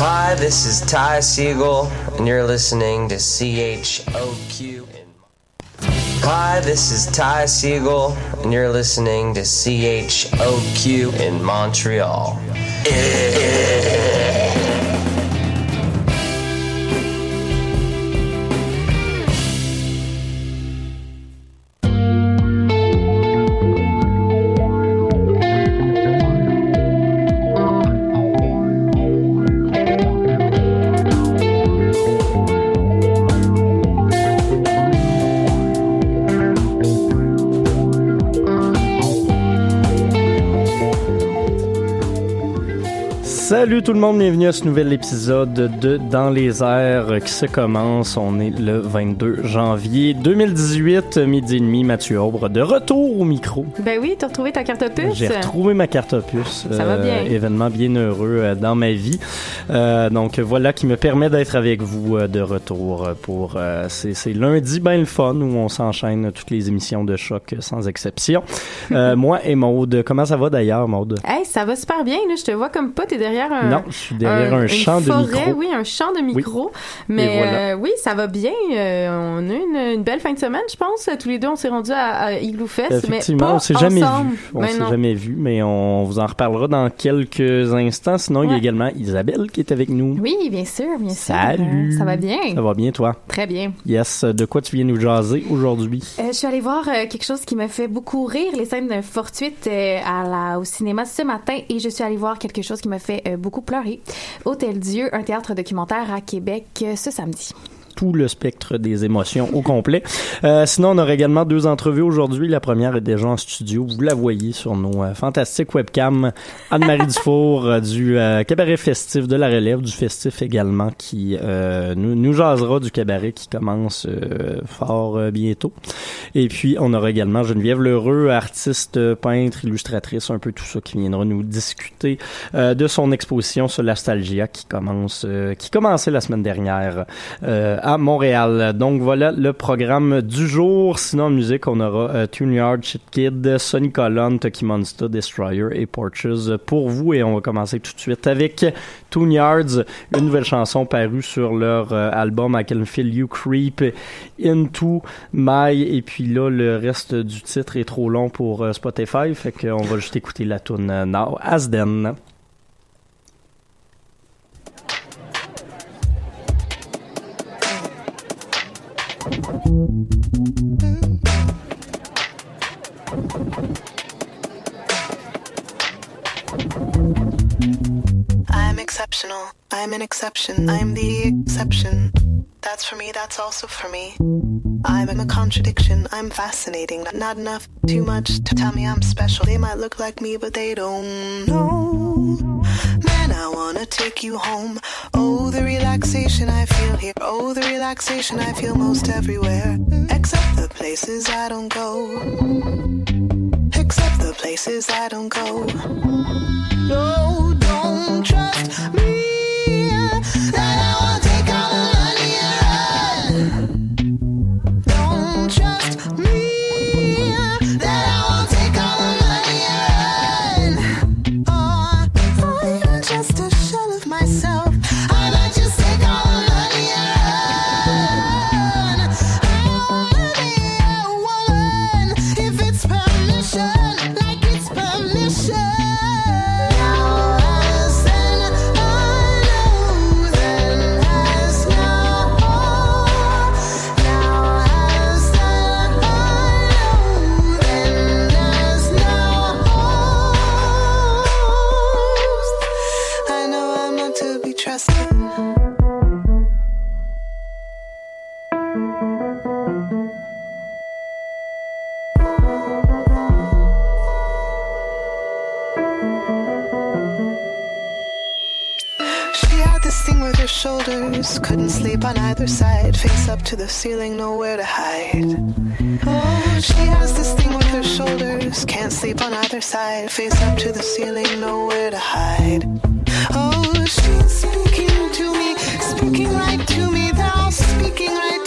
Hi, this is Ty Siegel, and you're listening to CHOQ. Hi, this is Ty Siegel, and you're listening to CHOQ in Montreal. Salut tout le monde, bienvenue à ce nouvel épisode de Dans les airs qui se commence. On est le 22 janvier 2018, midi et demi, Mathieu Aubre, de retour au micro. Ben oui, t'as retrouvé ta carte puce. J'ai retrouvé ma carte puce. Ça va bien. Événement bien heureux euh, dans ma vie. Euh, donc voilà qui me permet d'être avec vous euh, de retour pour euh, c'est lundi ben le fun où on s'enchaîne toutes les émissions de choc euh, sans exception. Euh, moi et Maude, comment ça va d'ailleurs Maude? Hey, ça va super bien, là. Je te vois comme pas, t'es derrière un. Non, je suis derrière un, champ de forêt, micro. oui, un champ de micro. Mais voilà. euh, oui, ça va bien. Euh, on a une, une belle fin de semaine, je pense. Tous les deux, on s'est rendus à, à Igloo Fest. Effectivement, mais pas on s'est jamais vu. On Ben s'est jamais vu, mais on vous en reparlera dans quelques instants. Sinon, il y a également Isabelle qui est avec nous. Oui, bien sûr, bien sûr. Salut. Ça va bien? Ça va bien, toi? Très bien. Yes. De quoi tu viens nous jaser aujourd'hui? Euh, je suis allée voir quelque chose qui me fait beaucoup rire, les scènes fortuites à la, au cinéma ce matin, et je suis allée voir quelque chose qui me fait euh, beaucoup pleurer. Hôtel Dieu, un théâtre documentaire à Québec euh, ce samedi. Tout le spectre des émotions au complet. Euh, sinon, on aura également deux entrevues aujourd'hui. La première est déjà en studio. Vous la voyez sur nos euh, fantastiques webcams. Anne-Marie Dufour euh, du euh, cabaret festif de la relève, du festif également, qui euh, nous, nous jasera du cabaret qui commence euh, fort bientôt. Et puis, on aura également Geneviève Lheureux, artiste, peintre, illustratrice, un peu tout ça qui viendra nous discuter euh, de son exposition sur l'Astalgia qui commence, euh, qui commençait la semaine dernière euh, à Montréal. Donc voilà le programme du jour. Sinon, en musique, on aura euh, Tune Yard, Shit Kid, Sonny Colon, Toki Monster, Destroyer et Porches pour vous. Et on va commencer tout de suite avec Tune Yards, une nouvelle chanson parue sur leur euh, album I Can Feel You Creep Into My. Et puis là, le reste du titre est trop long pour euh, Spotify. Fait qu'on va juste écouter la tune euh, Now As I'm exceptional. I'm an exception. I'm the exception. That's for me, that's also for me. I'm a contradiction. I'm fascinating. Not, enough, too much to tell me I'm special. They might look like me, but they don't know. Man, I wanna take you home. Oh, the relaxation I feel here. Oh, the relaxation I feel most everywhere. Except the places I don't go. Except the places I don't go. No, don't trust me. Up to the ceiling, nowhere to hide. Oh, she has this thing with her shoulders, can't sleep on either side, face up to the ceiling, nowhere to hide. Oh, she's speaking to me, speaking right to me, thou speaking right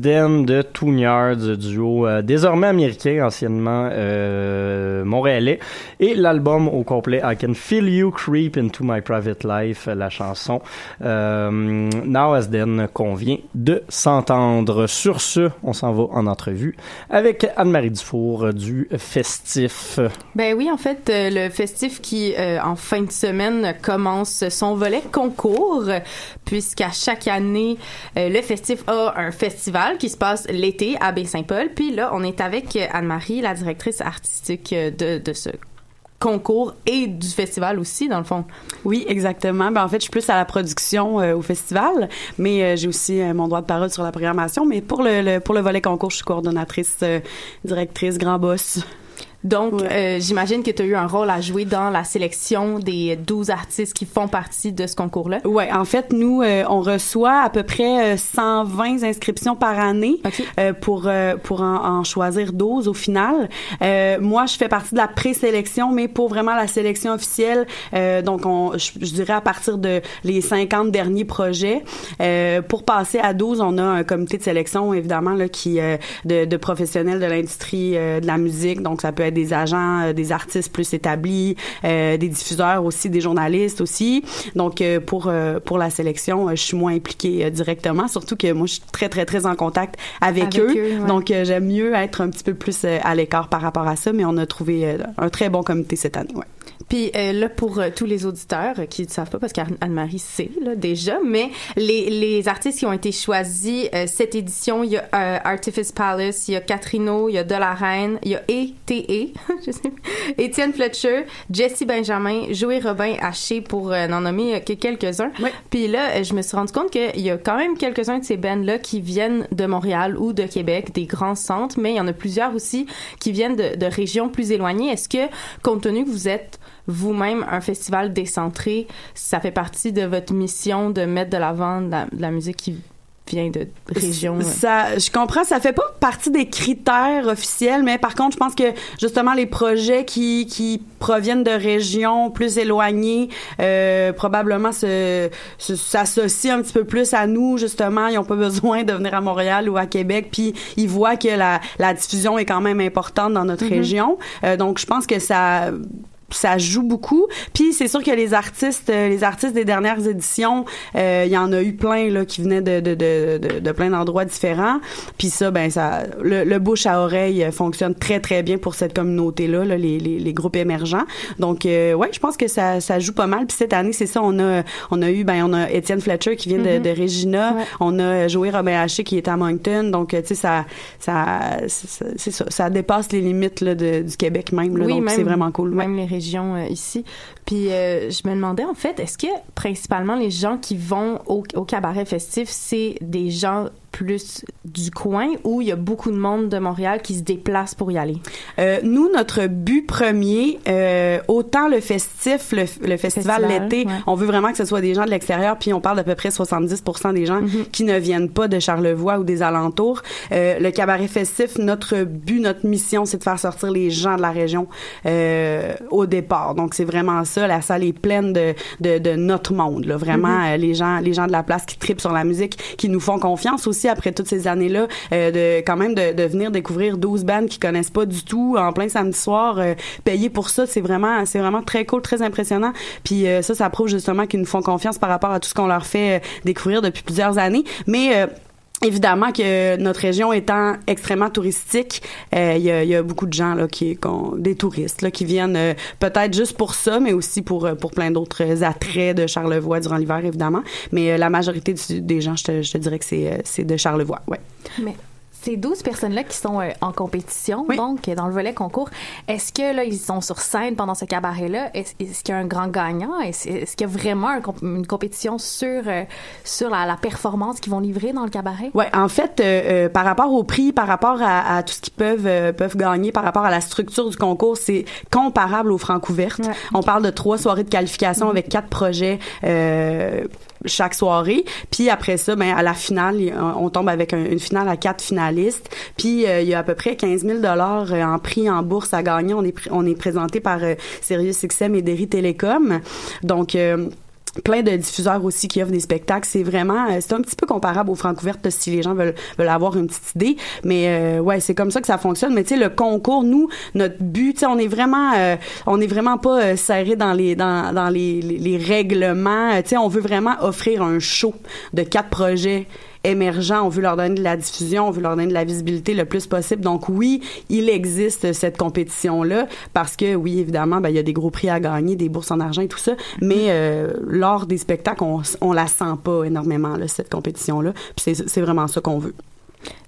Then de Two Yards, duo euh, désormais américain, anciennement euh, montréalais, et l'album au complet I Can Feel You Creep Into My Private Life, la chanson euh, Now As Then qu'on vient de s'entendre. Sur ce, on s'en va en entrevue avec Anne-Marie Dufour du Festif. Ben oui, en fait, euh, le Festif qui, euh, en fin de semaine, commence son volet concours, puisqu'à chaque année, euh, le Festif a un festival qui se passe l'été à Baie-Saint-Paul. Puis là, on est avec Anne-Marie, la directrice artistique de, ce concours et du festival aussi, dans le fond. Oui, exactement. Ben, en fait, je suis plus à la production euh, au festival, mais euh, j'ai aussi euh, mon droit de parole sur la programmation. Mais pour le, pour le volet concours, je suis coordonnatrice, directrice, grand boss. Donc, Ouais. euh, j'imagine que tu as eu un rôle à jouer dans la sélection des 12 artistes qui font partie de ce concours-là. Ouais, en fait, nous, euh, on reçoit à peu près euh, 120 inscriptions par année euh, pour euh, pour en, en choisir 12 au final. Euh, moi, je fais partie de la présélection, mais pour vraiment la sélection officielle, euh, donc on, je, je dirais à partir de les 50 derniers projets. Euh, pour passer à 12, on a un comité de sélection évidemment là qui euh, de, de professionnels de l'industrie euh, de la musique, donc ça peut être des agents, euh, des artistes plus établis, euh, des diffuseurs aussi, des journalistes aussi. Donc euh, pour euh, pour la sélection, euh, je suis moins impliquée directement, surtout que moi je suis très très très en contact avec, Avec eux. eux, ouais. Donc euh, j'aime mieux être un petit peu plus à l'écart par rapport à ça, mais on a trouvé un très bon comité cette année. Ouais. Puis euh, là, pour euh, tous les auditeurs euh, qui ne savent pas, parce qu'Anne-Marie sait là, déjà, mais les, les artistes qui ont été choisis euh, cette édition, il y a Artifice Palace, il y a Catrino, il y a De La Reine, il y a E.T.E., je sais Étienne Fletcher, Jesse Benjamin, Joey Robin Haché, pour n'en nommer que quelques-uns. Ouais. Puis là, je me suis rendu compte qu'il y a quand même quelques-uns de ces bands-là qui viennent de Montréal ou de Québec, des grands centres, mais il y en a plusieurs aussi qui viennent de, de régions plus éloignées. Est-ce que, compte tenu que vous êtes vous-même un festival décentré, ça fait partie de votre mission de mettre de l'avant de la, de la musique qui vient de régions? euh, Ça, je comprends, ça fait pas partie des critères officiels, mais par contre, je pense que justement les projets qui qui proviennent de régions plus éloignées, euh, probablement se s'associent un petit peu plus à nous. Justement, ils ont pas besoin de venir à Montréal ou à Québec, puis ils voient que la la diffusion est quand même importante dans notre région. Euh, donc, je pense que ça ça joue beaucoup. Puis c'est sûr que les artistes, euh, les artistes des dernières éditions, euh, il y en a eu plein là qui venaient de de, de, de, de plein d'endroits différents. Puis ça, ben ça, le, le bouche à oreille euh, fonctionne très très bien pour cette communauté là, là les, les, les groupes émergents. Donc euh, ouais, je pense que ça, ça joue pas mal. Puis cette année, c'est ça, on a on a eu ben on a Étienne Fletcher qui vient de, de Regina, Ouais. on a Joey Robin Haché qui est à Moncton. Donc tu sais ça ça c'est ça, ça dépasse les limites là, de, du Québec même. Là, donc c'est vraiment cool. Ouais. Même les euh, ici. Puis euh, je me demandais en fait, est-ce que principalement les gens qui vont au cabaret festif, c'est des gens plus du coin ou il y a beaucoup de monde de Montréal qui se déplace pour y aller? Euh, nous, notre but premier, euh, autant le festif, le, le festival l'été, ouais. on veut vraiment que ce soit des gens de l'extérieur, puis on parle d'à peu près 70% des gens qui ne viennent pas de Charlevoix ou des alentours. Euh, le cabaret festif, notre but, notre mission, c'est de faire sortir les gens de la région au départ. Donc c'est vraiment ça. La salle est pleine de, de, de notre monde. Là. Vraiment, euh, les gens, les gens de la place qui tripent sur la musique, qui nous font confiance aussi après toutes ces années-là, euh, de quand même de, de venir découvrir 12 bandes qui connaissent pas du tout en plein samedi soir, euh, payer pour ça, c'est vraiment, c'est vraiment très cool, très impressionnant. Puis euh, ça, ça prouve justement qu'ils nous font confiance par rapport à tout ce qu'on leur fait découvrir depuis plusieurs années. Mais Évidemment que notre région étant extrêmement touristique, euh, il y, a, y a beaucoup de gens là qui qu'on- des touristes là qui viennent euh, peut-être juste pour ça, mais aussi pour euh, pour plein d'autres attraits de Charlevoix durant l'hiver évidemment. Mais euh, la majorité des gens, je te, je te dirais que c'est euh, c'est de Charlevoix. Ouais. Ces 12 personnes-là qui sont euh, en compétition, Oui. donc dans le volet concours, est-ce que là, ils sont sur scène pendant ce cabaret-là? Est-ce qu'il y a un grand gagnant? Est-ce qu'il y a vraiment un une compétition sur, euh, sur la, la performance qu'ils vont livrer dans le cabaret? Ouais, en fait, euh, euh, par rapport au prix, par rapport à, à tout ce qu'ils peuvent euh, peuvent gagner, par rapport à la structure du concours, c'est comparable aux Francouvertes. Ouais. On parle de trois soirées de qualification avec quatre projets. Euh, chaque soirée. Puis après ça ben à la finale on tombe avec un- une finale à quatre finalistes. Puis euh, il y a à peu près 15 000 dollars en prix en bourse à gagner. On est on est présenté par euh, Sirius XM et Derry Télécom. Donc euh, plein de diffuseurs aussi qui offrent des spectacles. C'est vraiment, euh, c'est un petit peu comparable aux Francouvertes si les gens veulent, veulent avoir une petite idée. Mais euh, ouais, c'est comme ça que ça fonctionne. Mais tu sais, le concours, nous, notre but, tu sais, on est vraiment, euh, on est vraiment pas euh, serré dans les dans, dans les, les, les règlements. Tu sais, on veut vraiment offrir un show de quatre projets émergents, on veut leur donner de la diffusion, on veut leur donner de la visibilité le plus possible. Donc oui, il existe cette compétition-là parce que oui, évidemment, ben, il y a des gros prix à gagner, des bourses en argent et tout ça, mais euh, lors des spectacles, on, on la sent pas énormément, là, cette compétition-là. Puis c'est c'est vraiment ça qu'on veut.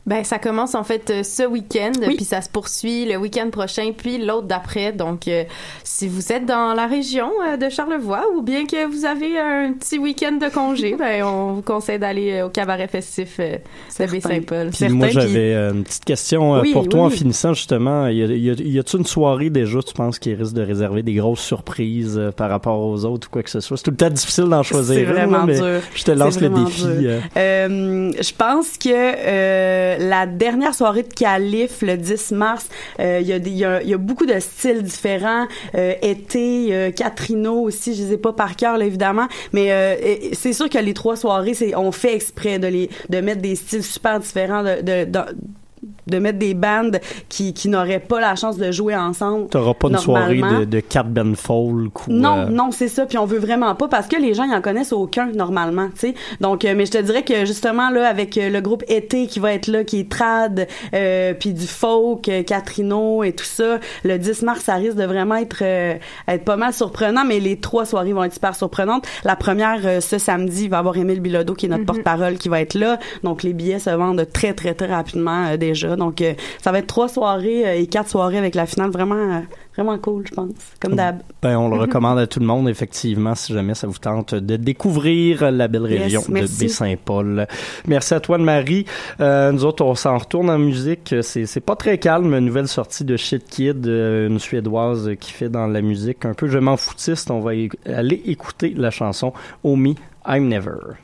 Ben, ça commence en fait euh, ce week-end, Oui. puis ça se poursuit le week-end prochain, puis l'autre d'après. Donc, euh, si vous êtes dans la région euh, de Charlevoix ou bien que vous avez un petit week-end de congé, ben, on vous conseille d'aller au cabaret festif euh, de. Baie-Saint-Paul. Puis moi, j'avais une petite question euh, Oui, pour toi oui, en finissant, justement. Y, a, y, a, y a-tu une soirée déjà, tu penses, qui risque de réserver des grosses surprises euh, par rapport aux autres ou quoi que ce soit? C'est tout le temps difficile d'en choisir C'est une, vraiment là, mais dur. je te lance le défi. je pense que la dernière soirée de Calif, le 10 mars, euh, il y, y, a, beaucoup de styles différents. Euh, été, euh, Catrino aussi, je les ai pas par cœur là, évidemment, mais c'est sûr que les trois soirées, on fait exprès de les de mettre des styles super différents de, de de mettre des bandes qui, qui n'auraient pas la chance de jouer ensemble. T'auras pas une soirée de, de Cat Ben Folk ou... Non, euh, non, c'est ça. Puis on veut vraiment pas parce que les gens ils en connaissent aucun normalement, tu sais. Donc, euh, mais je te dirais que justement là avec euh, le groupe Été qui va être là, qui est trad, euh, puis du folk, Catrino et tout ça, le 10 mars ça risque de vraiment être euh, être pas mal surprenant. Mais les trois soirées vont être super surprenantes. La première euh, ce samedi il va y avoir Émile Bilodeau qui est notre porte-parole qui va être là. Donc les billets se vendent très très très rapidement euh, déjà. Donc euh, ça va être trois soirées euh, et quatre soirées avec la finale vraiment euh, vraiment cool je pense. Comme d'hab. Ben, on le recommande à tout le monde, effectivement, si jamais ça vous tente de découvrir la belle Yes, région de. Baie-Saint-Paul. Merci à toi, Marie. Euh, nous autres, on s'en retourne en musique. C'est, c'est pas très calme. Une nouvelle sortie de Shit Kid, une Suédoise qui fait dans la musique un peu je m'en foutiste. On va aller écouter la chanson Me, I'm Never.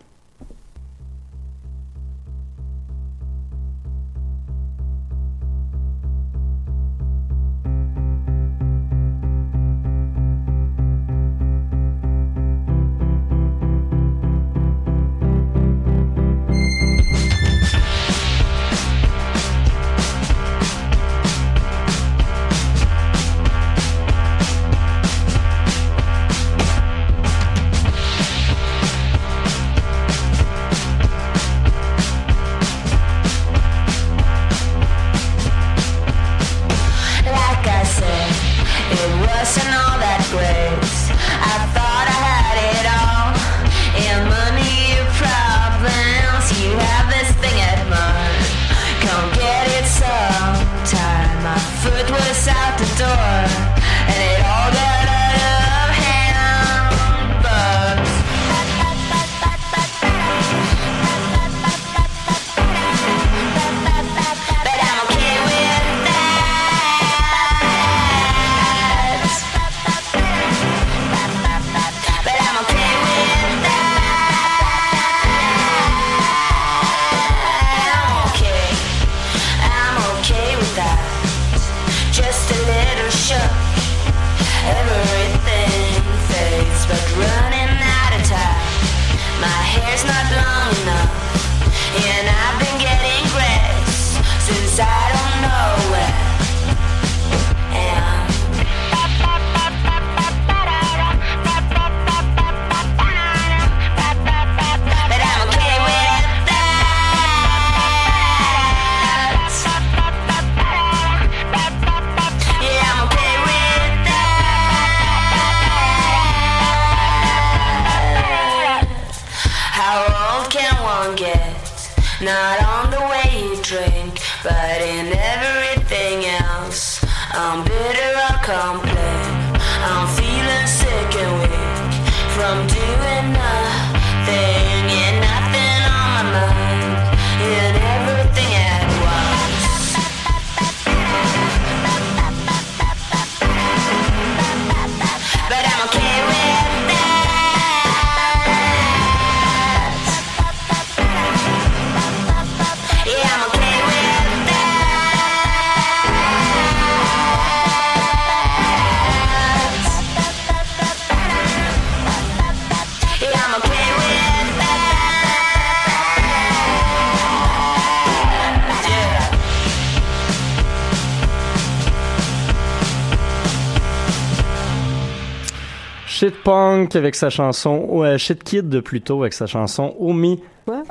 Avec sa chanson, euh, Shit Kid plutôt avec sa chanson Oh Me,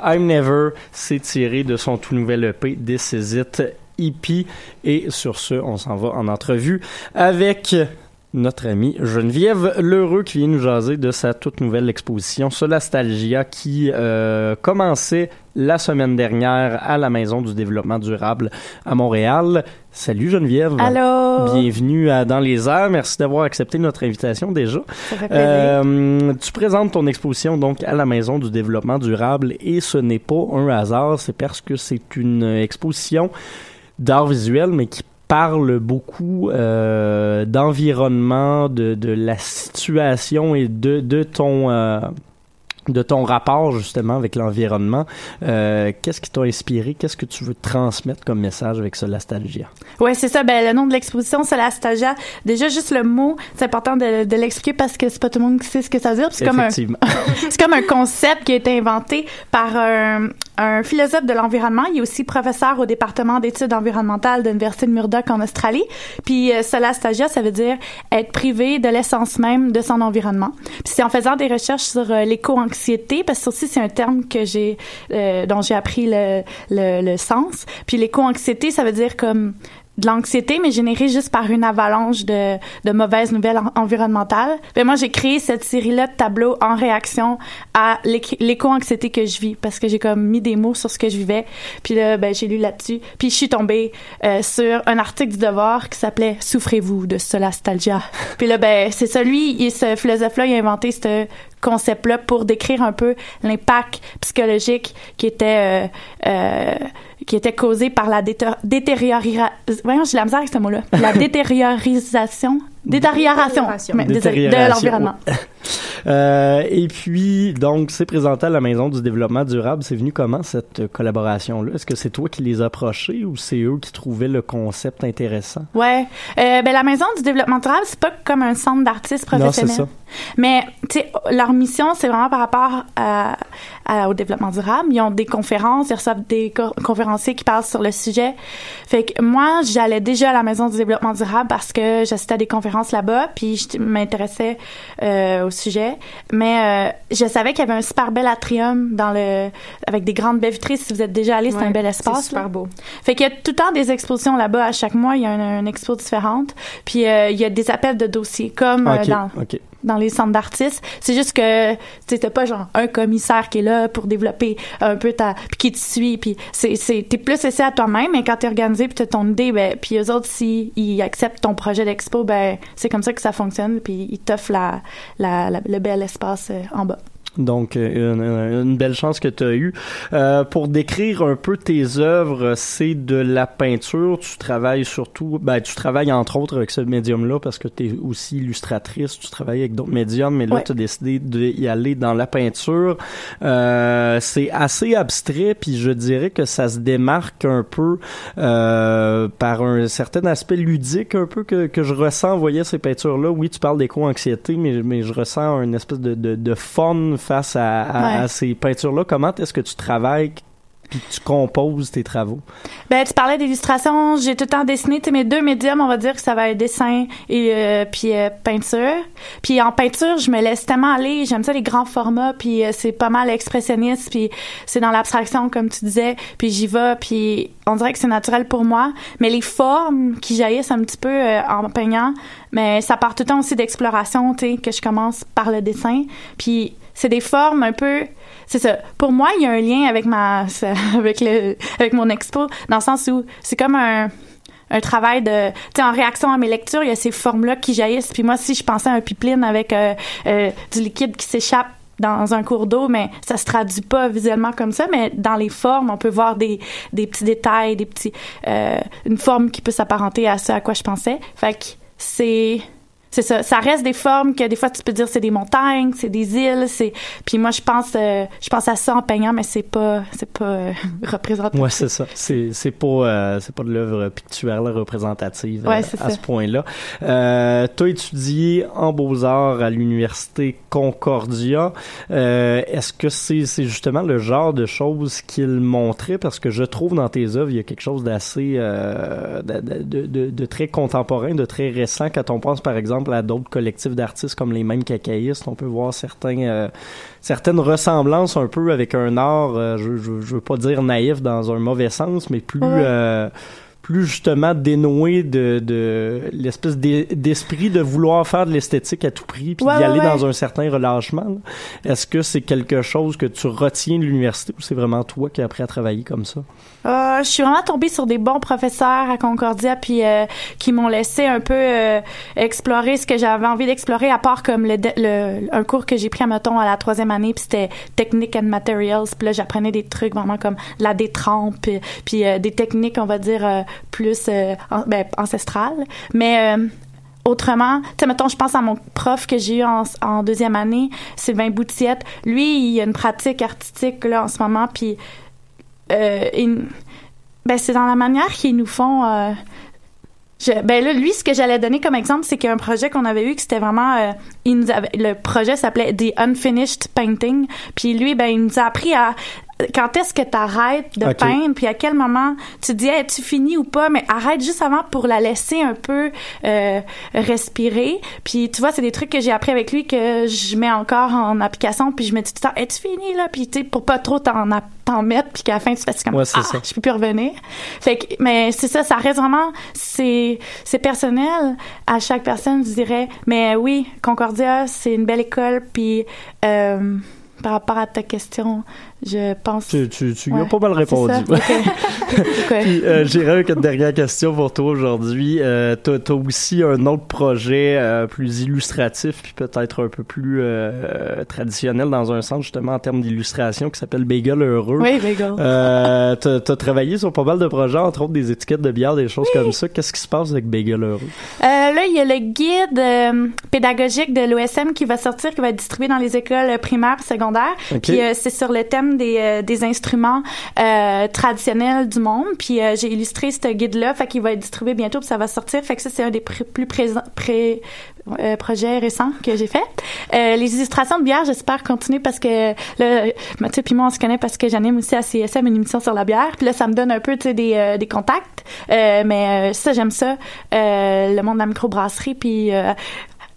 I'm Never. C'est tiré de son tout nouvel EP This Is It EP. Et sur ce, on s'en va en entrevue avec notre amie Geneviève Lheureux qui vient nous jaser de sa toute nouvelle exposition Solastalgia qui euh, commençait la semaine dernière à la Maison du développement durable à Montréal. Salut Geneviève. Allô? Bienvenue à Dans les airs. Merci d'avoir accepté notre invitation déjà. Ça fait plaisir. Euh, tu présentes ton exposition donc à la Maison du développement durable et ce n'est pas un hasard, c'est parce que c'est une exposition d'art visuel mais qui parle beaucoup euh, d'environnement, de, de la situation et de, de ton euh, de ton rapport justement avec l'environnement. Euh, Qu'est-ce qui t'a inspiré? Qu'est-ce que tu veux transmettre comme message avec Solastalgia? Ouais, c'est ça. Ben, le nom de l'exposition, c'est la stagia. Déjà, juste le mot, c'est important de, de l'expliquer parce que c'est pas tout le monde qui sait ce que ça veut dire. C'est comme un, c'est comme un concept qui a été inventé par un, un philosophe de l'environnement. Il est aussi professeur au département d'études environnementales de l'Université de Murdoch en Australie. Puis, euh, sola stagia, ça veut dire être privé de l'essence même de son environnement. Puis, c'est en faisant des recherches sur euh, l'éco-anxiété, parce que aussi, c'est un terme que j'ai, euh, dont j'ai appris le, le, sens. Puis, l'éco-anxiété, ça veut dire comme de l'anxiété, mais générée juste par une avalanche de, de mauvaises nouvelles en- environnementales. Ben moi, j'ai créé cette série-là de tableaux en réaction à l'éc- l'éco-anxiété que je vis, parce que j'ai comme mis des mots sur ce que je vivais. Puis là, ben, j'ai lu là-dessus. Puis je suis tombée euh, sur un article du Devoir qui s'appelait « Souffrez-vous de solastalgia ». Puis là, ben, c'est ça, lui, il- ce philosophe-là, il a inventé ce concept-là pour décrire un peu l'impact psychologique qui était... euh, euh, qui était causé par la détériorisation. Voyons, j'ai la misère avec ce mot-là. La détériorisation? Détérioration. Mais, désolé, de Détérioration. l'environnement. Euh, et puis, donc, c'est présenté à la Maison du développement durable. C'est venu comment, cette collaboration-là? Est-ce que c'est toi qui les as approchés ou c'est eux qui trouvaient le concept intéressant? Ouais. Euh, ben, la Maison du développement durable, c'est pas comme un centre d'artistes Non, professionnels. c'est ça. Mais, tu sais, leur mission, c'est vraiment par rapport à, à- au développement durable. Ils ont des conférences, ils reçoivent des co- conférenciers qui parlent sur le sujet. Fait que moi, j'allais déjà à la Maison du développement durable parce que j'assistais à des conférences là-bas, puis je m'intéressais euh, au sujet. Mais euh, je savais qu'il y avait un super bel atrium dans le avec des grandes baies vitrées. Si vous êtes déjà allé, c'est Ouais, un bel C'est espace. super là. beau. Fait qu'il y a tout le temps des expositions là-bas. À chaque mois, il y a une, une expo différente. Puis euh, il y a des appels de dossiers, comme euh, dans, les centres d'artistes. C'est juste que tu sais, pas genre un commissaire qui est là pour développer un peu ta... puis qui te suit. Puis c'est, c'est, t'es plus essayé à toi-même, mais quand t'es organisé puis t'as ton idée, ben, puis eux autres, s'ils ils acceptent ton projet d'expo, ben c'est comme ça que ça fonctionne. Puis ils t'offrent la- le bel espace euh, en bas. Donc, euh, une, une belle chance que tu as eue. Euh, pour décrire un peu tes œuvres, c'est de la peinture. Tu travailles surtout, ben, tu travailles entre autres avec ce médium-là parce que tu es aussi illustratrice. Tu travailles avec d'autres médiums, mais là, Ouais. tu as décidé d'y aller dans la peinture. Euh, c'est assez abstrait, puis je dirais que ça se démarque un peu euh, par un certain aspect ludique un peu que, que je ressens en voyant ces peintures-là. Oui, tu parles d'éco-anxiété, mais, mais je ressens une espèce de, de, de fun face à, à, Ouais. à ces peintures-là. Comment est-ce que tu travailles puis que tu composes tes travaux? Ben, tu parlais d'illustration, j'ai tout le temps dessiné, tu mes deux médiums, on va dire que ça va être dessin et euh, puis euh, peinture. Puis en peinture, je me laisse tellement aller, j'aime ça les grands formats, puis euh, c'est pas mal expressionniste, puis c'est dans l'abstraction comme tu disais, puis j'y vais, puis on dirait que c'est naturel pour moi, mais les formes qui jaillissent un petit peu en peignant, mais ça part tout le temps aussi d'exploration, tu sais, que je commence par le dessin, puis c'est des formes un peu c'est ça. Pour moi, il y a un lien avec ma avec le avec mon expo dans le sens où c'est comme un un travail de tu sais en réaction à mes lectures, il y a ces formes là qui jaillissent. Puis moi si je pensais à un pipeline avec euh, euh, du liquide qui s'échappe dans un cours d'eau, mais ça se traduit pas visuellement comme ça, mais dans les formes, on peut voir des, des petits détails, des petits euh, une forme qui peut s'apparenter à ce à quoi je pensais. Fait que c'est c'est ça, ça reste des formes que des fois tu peux dire c'est des montagnes, c'est des îles, c'est puis moi je pense euh, je pense à ça en peignant mais c'est pas c'est pas euh, représentatif. Ouais, c'est ça. C'est c'est pas euh, c'est pas de l'œuvre pictuelle représentative Ouais, euh, à ce point-là. Euh, tu as étudié en beaux-arts à l'université Concordia. Euh, est-ce que c'est c'est justement le genre de choses qu'il montrait? Parce que je trouve dans tes œuvres il y a quelque chose d'assez euh, de, de, de, de très contemporain, de très récent quand on pense par exemple exemple, à d'autres collectifs d'artistes comme les mêmes cacaïstes, on peut voir certains, euh, certaines ressemblances un peu avec un art, euh, je, je, je veux pas dire naïf dans un mauvais sens, mais plus... Ouais. euh, plus justement dénoué de, de l'espèce d'e- d'esprit de vouloir faire de l'esthétique à tout prix puis Ouais, d'y aller ouais. dans un certain relâchement. Est-ce que c'est quelque chose que tu retiens de l'université ou c'est vraiment toi qui as appris à travailler comme ça? Euh, je suis vraiment tombée sur des bons professeurs à Concordia puis euh, qui m'ont laissé un peu euh, explorer ce que j'avais envie d'explorer à part comme le, le- un cours que j'ai pris à mettons à la troisième année puis c'était technique and materials puis là j'apprenais des trucs vraiment comme la détrempe puis, puis, euh, des techniques on va dire euh, plus euh, ben, ancestrales mais Autrement, tu sais, mettons, je pense à mon prof que j'ai eu en, en deuxième année, Sylvain Boutillette. Lui, il a une pratique artistique, là, en ce moment, puis euh, ben, c'est dans la manière qu'ils nous font. euh, ben là, lui, ce que j'allais donner comme exemple, c'est qu'il y a un projet qu'on avait eu que c'était vraiment, euh, il nous avait, le projet s'appelait The Unfinished Painting. Puis lui, ben, il nous a appris à quand est-ce que tu arrêtes de peindre, puis à quel moment tu te dis, hey, tu finis ou pas, mais arrête juste avant pour la laisser un peu euh, respirer. Puis tu vois, c'est des trucs que j'ai appris avec lui que je mets encore en application, puis je me dis tout le temps, hey, tu finis là, puis tu sais, pour pas trop t'en t'en mettre, puis qu'à la fin tu fasses comme, Ouais, c'est ah, ça. je peux plus revenir. Fait que, mais c'est ça, ça reste vraiment, c'est, c'est personnel à chaque personne, je dirais. Mais oui, Concordia, c'est une belle école, puis euh, par rapport à ta question, je pense. Tu, tu, tu Ouais, as pas mal répondu. ça? Ok. Ok. Puis, euh, j'irai avec une dernière question pour toi aujourd'hui. Euh, t'as, t'as aussi un autre projet euh, plus illustratif puis peut-être un peu plus euh, traditionnel dans un sens justement en termes d'illustration qui s'appelle Bagel Heureux. Oui, bagel. Euh, t'as, t'as travaillé sur pas mal de projets, entre autres des étiquettes de bière, des choses comme ça. Qu'est-ce qui se passe avec Bagel Heureux? Là, il y a le guide pédagogique de l'OSM qui va sortir, qui va être distribué dans les écoles primaires, secondaires. Ok. Puis c'est sur le thème des, euh, des instruments euh, traditionnels du monde. Puis euh, j'ai illustré ce guide-là, fait qu'il va être distribué bientôt, puis ça va sortir. Fait que ça, c'est un des pr- plus présents, pré, euh, que j'ai fait. Les illustrations de bière, j'espère continuer parce que là, Mathieu puis moi, on se connaît parce que j'anime aussi à CSM une émission sur la bière. Puis là, ça me donne un peu, des, euh, des contacts. Mais ça, j'aime ça. Le monde de la microbrasserie, puis...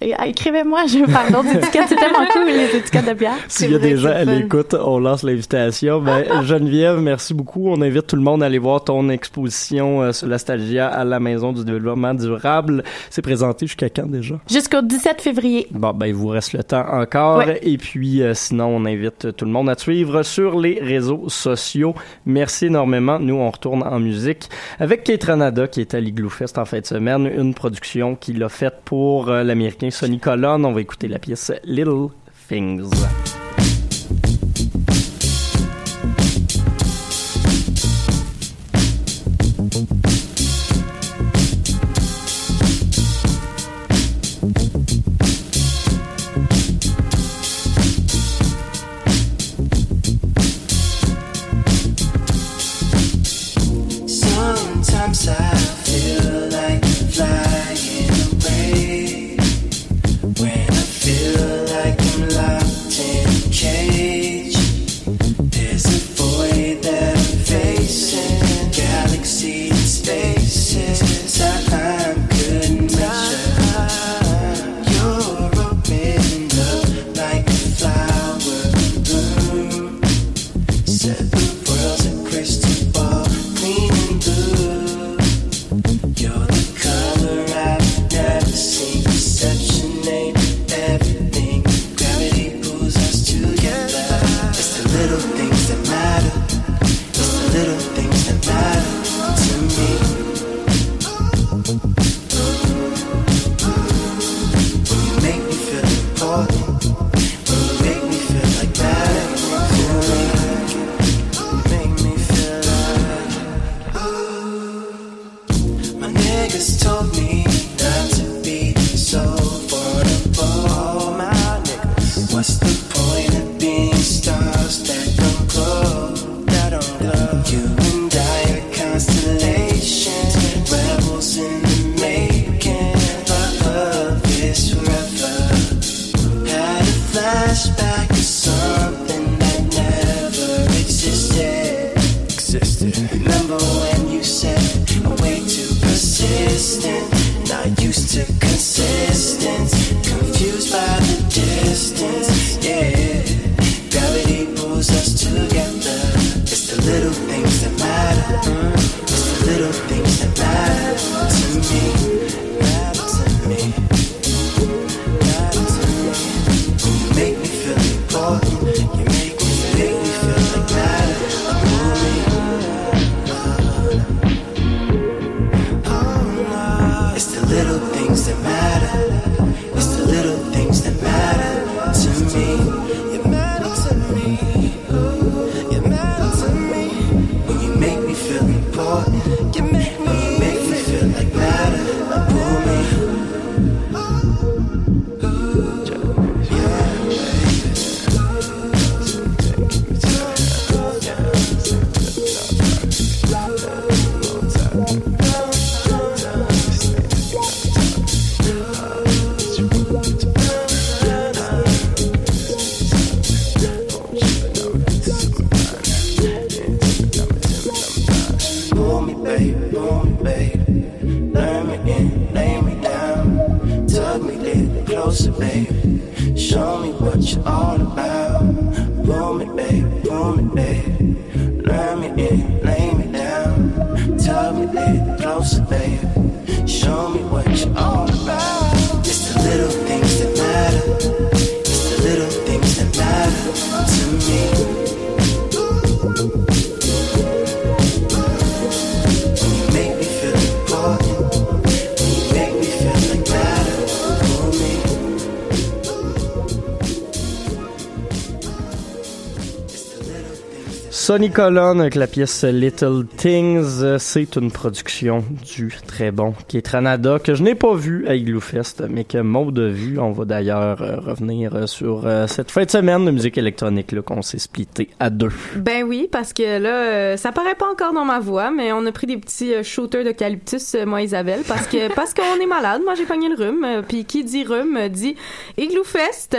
euh, Écrivez-moi, je veux faire d'autres étiquettes. C'est tellement cool, les étiquettes de bière. S'il y a des gens à l'écoute, on lance l'invitation. Ben, Geneviève, merci beaucoup. On invite tout le monde à aller voir ton exposition euh, sur la Stagia à la Maison du Développement Durable. C'est présenté jusqu'à quand déjà? Jusqu'au 17 février. Bon, ben, il vous reste le temps encore. Ouais. Et puis, euh, sinon, on invite tout le monde à te suivre sur les réseaux sociaux. Merci énormément. Nous, on retourne en musique avec Kate Ranada, qui est à l'Igloo Fest en fin de semaine. Une production qu'il a faite pour euh, l'Américain Sonny Colon. On va écouter la pièce Little Things. Sonny Colon avec la pièce Little Things, c'est une production du très bon Ketranada que je n'ai pas vu à Igloo Fest, mais que Maud a vu. On va d'ailleurs euh, revenir euh, sur euh, cette fin de semaine de musique électronique là, qu'on s'est splitté à deux. Ben oui, parce que là, ça paraît pas encore dans ma voix, mais on a pris des petits shooters d'eucalyptus, moi Isabelle, parce que parce qu'on est malade. Moi, j'ai pogné le rhume, puis qui dit rhume dit Igloo Fest,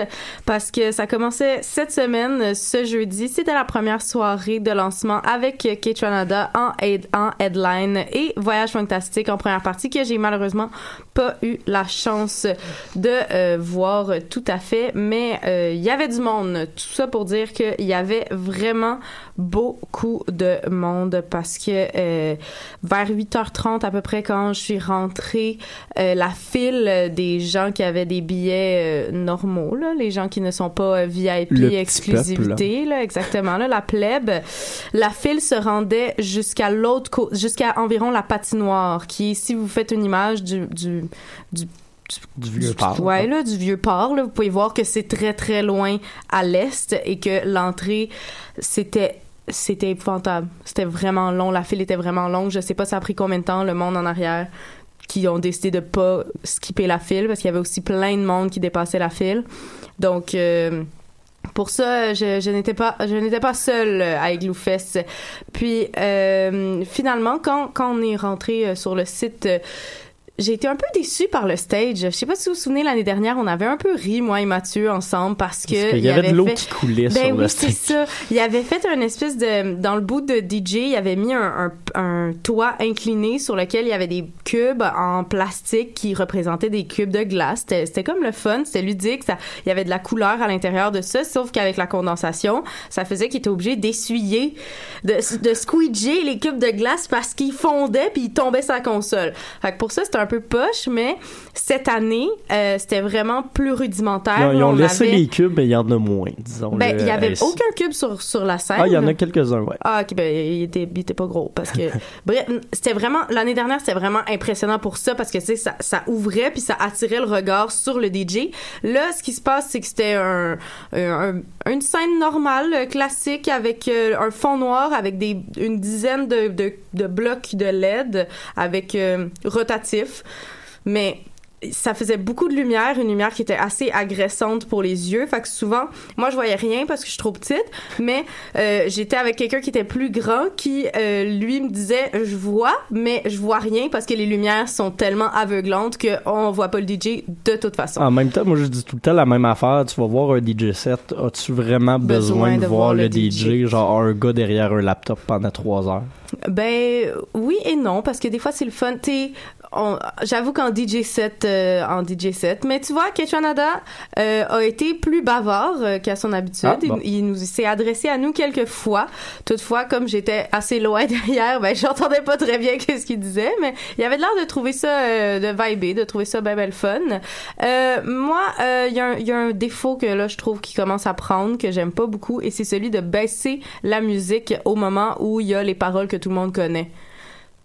parce que ça commençait cette semaine, ce jeudi. C'était la première soirée de lancement avec euh, K-Tranada en, head- en headline et Voyage Fantastique en première partie que j'ai malheureusement pas eu la chance de euh, voir tout à fait, mais euh, il y avait du monde. Tout ça pour dire qu'il y avait vraiment beaucoup de monde parce que euh, vers 8h30 à peu près quand je suis rentrée, la file des gens qui avaient des billets normaux, là, les gens qui ne sont pas VIP Le exclusivité, là, exactement, là, la plèbe, la file se rendait jusqu'à l'autre côté, jusqu'à environ la patinoire, qui, si vous faites une image du, du, du Du vieux port. Ouais, là, du vieux port, là, vous pouvez voir que c'est très, très loin à l'est et que l'entrée, c'était c'était épouvantable. C'était vraiment long. La file était vraiment longue. Je sais pas ça a pris combien de temps, le monde en arrière, qui ont décidé de pas skipper la file parce qu'il y avait aussi plein de monde qui dépassait la file. Donc, euh, pour ça, je, je n'étais pas, je n'étais pas seule à Igloo Fest. Puis euh, finalement, quand, quand on est rentré euh, sur le site, euh, j'ai été un peu déçue par le stage. Je sais pas si vous vous souvenez l'année dernière, on avait un peu ri moi et Mathieu ensemble parce que Parce qu'il y avait de l'eau fait- qui coulait ben sur oui, le c'est stage. ça. Il avait fait un espèce de dans le bout de DJ, il avait mis un, un, un toit incliné sur lequel il y avait des cubes en plastique qui représentaient des cubes de glace. C'était comme le fun, c'était ludique, ça il y avait de la couleur à l'intérieur de ça, sauf qu'avec la condensation, ça faisait qu'il était obligé d'essuyer de de squeeger les cubes de glace parce qu'ils fondaient puis ils tombaient sur la console. Fait que pour ça, c'était un peu poche, mais cette année, euh, c'était vraiment plus rudimentaire. Ils ont, ils ont On laissé avait- les cubes, mais il y en a moins, disons. ben, il y avait aucun cube sur, sur la scène. Ah, il y en a quelques-uns, ouais. Ah, ok, ben, il était, il était pas gros parce que. Bref, c'était vraiment. L'année dernière, c'était vraiment impressionnant pour ça parce que, tu sais, ça, ça ouvrait puis ça attirait le regard sur le DJ. Là, ce qui se passe, c'est que c'était un, un- un- une scène normale, euh, classique, avec euh, un fond noir, avec des, une dizaine de, de, de blocs de LED, avec euh, rotatif. Mais ça faisait beaucoup de lumière, une lumière qui était assez agressante pour les yeux. Fait que souvent, moi, je voyais rien parce que je suis trop petite, mais euh, j'étais avec quelqu'un qui était plus grand qui, euh, lui, me disait, je vois, mais je vois rien parce que les lumières sont tellement aveuglantes qu'on voit pas le DJ de toute façon. En même temps, moi, je dis tout le temps la même affaire. Tu vas voir un DJ set. As-tu vraiment besoin, de, voir, le DJ, genre un gars derrière un laptop pendant trois heures? Ben oui et non parce que des fois c'est le fun. On- j'avoue qu'en DJ set euh, en DJ set. Mais tu vois, Ketchanada euh, a été plus bavard euh, qu'à son habitude. Ah, bon. il, il nous s'est adressé à nous quelques fois. Toutefois, comme j'étais assez loin derrière, ben j'entendais pas très bien qu'est-ce qu'il disait, mais il avait l'air de trouver ça euh, de vibrer, de trouver ça ben ben le fun. Euh, moi, il y, a un- il y a un défaut que là je trouve qu'il commence à prendre que j'aime pas beaucoup, et c'est celui de baisser la musique au moment où il y a les paroles que tout le monde connaît.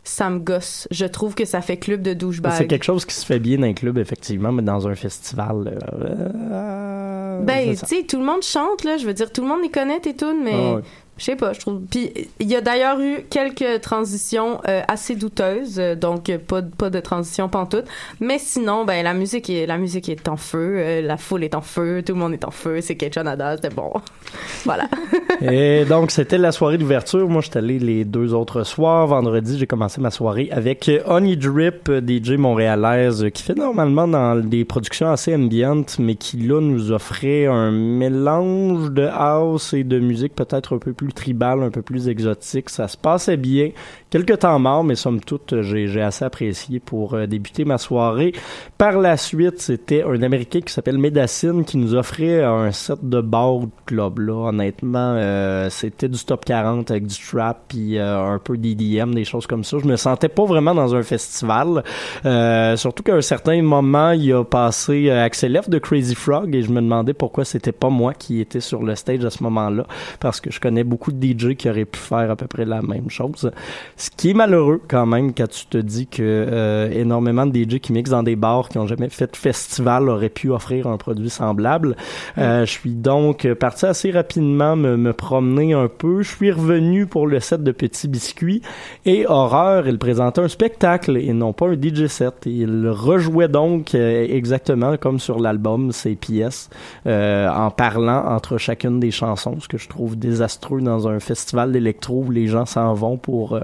Ça me gosse. Je trouve que ça fait club de douchebag. C'est quelque chose qui se fait bien dans un club, effectivement, mais dans un festival. euh, Ben, c'est tu sais, tout le monde chante, là. Je veux dire, tout le monde les connaît, tes tunes, mais Ah. Je sais pas, je trouve. Puis, il y a d'ailleurs eu quelques transitions euh, assez douteuses, euh, donc euh, pas, pas de transition pantoute. Mais sinon, ben, la musique est, la musique est en feu, la foule est en feu, tout le monde est en feu, c'est Ketchanada, c'était bon. voilà. Et donc, c'était la soirée d'ouverture. Moi, je suis allé les deux autres soirs. Vendredi, j'ai commencé ma soirée avec Honey Drip, DJ montréalaise, qui fait normalement dans des productions assez ambiantes, mais qui, là, nous offrait un mélange de house et de musique peut-être un peu plus tribal, un peu plus exotique. Ça se passait bien. Quelques temps morts, mais somme toute, j'ai assez apprécié pour euh, débuter ma soirée. Par la suite, c'était un Américain qui s'appelle Medacine qui nous offrait un set de bar club. Là, honnêtement, euh, c'était du top 40 avec du trap puis euh, un peu d'EDM, des choses comme ça. Je me sentais pas vraiment dans un festival. Euh, surtout qu'à un certain moment, il a passé euh, Axel F de Crazy Frog et je me demandais pourquoi c'était pas moi qui était sur le stage à ce moment-là parce que je connais beaucoup de DJ qui auraient pu faire à peu près la même chose. Ce qui est malheureux quand même quand tu te dis que euh, énormément de DJ qui mixent dans des bars qui ont jamais fait de festival auraient pu offrir un produit semblable. Euh, je suis donc parti assez rapidement me, me promener un peu. Je suis revenu pour le set de petits biscuits et horreur, il présentait un spectacle et non pas un DJ set. Et il rejouait donc euh, exactement comme sur l'album ses pièces euh, en parlant entre chacune des chansons, ce que je trouve désastreux dans un festival d'électro où les gens s'en vont pour euh,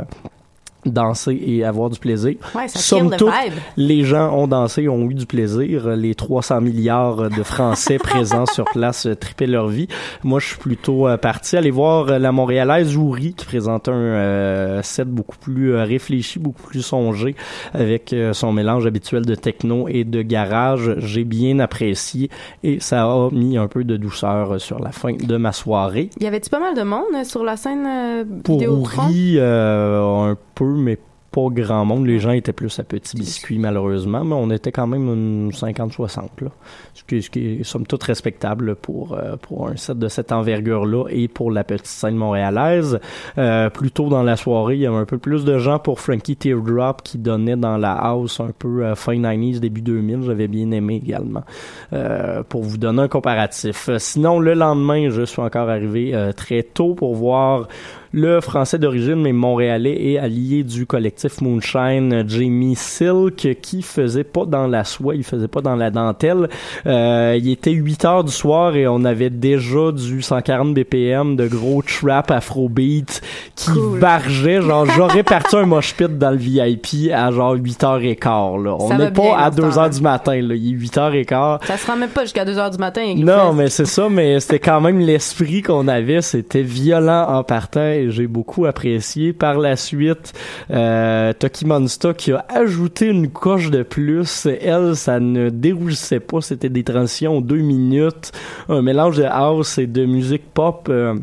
danser et avoir du plaisir. Ouais, ça Somme toute, vibe. les gens ont dansé, ont eu du plaisir. Les 300 milliards de Français présents sur place euh, tripaient leur vie. Moi, je suis plutôt euh, parti aller voir euh, la Montréalaise Ouri qui présente un euh, set beaucoup plus réfléchi, beaucoup plus songé avec euh, son mélange habituel de techno et de garage. J'ai bien apprécié et ça a mis un peu de douceur sur la fin de ma soirée. Y avait-tu pas mal de monde sur la scène euh, Pour euh, un peu, mais pas grand monde. Les gens étaient plus à petits biscuits, malheureusement, mais on était quand même une 50-60, là. Ce qui, ce qui est, somme toute, respectable pour, euh, pour un set de cette envergure-là et pour la petite scène montréalaise. Euh, plus tôt dans la soirée, il y avait un peu plus de gens pour Frankie Teardrop qui donnait dans la house un peu euh, fin 90s, début 2000. J'avais bien aimé également. Euh, pour vous donner un comparatif. Sinon, le lendemain, je suis encore arrivé euh, très tôt pour voir le français d'origine, mais montréalais et allié du collectif Moonshine, Jamie Silk, qui faisait pas dans la soie, il faisait pas dans la dentelle. Euh, il était 8 heures du soir et on avait déjà du 140 BPM de gros trap afrobeat qui bargeait. Genre, j'aurais parti un mosh pit dans le VIP à genre 8 h et quart, là. On n'est pas à dans ce 2 temps-là. heures du matin, là. Il est 8 h et quart. Ça se rend même pas jusqu'à 2 heures du matin. Non, mais c'est ça, mais c'était quand même l'esprit qu'on avait. C'était violent en partant et j'ai beaucoup apprécié. Par la suite, euh, Toki Monsta qui a ajouté une coche de plus. Elle, ça ne dérougissait pas. C'était des transitions deux minutes. Un mélange de house et de musique pop. euh,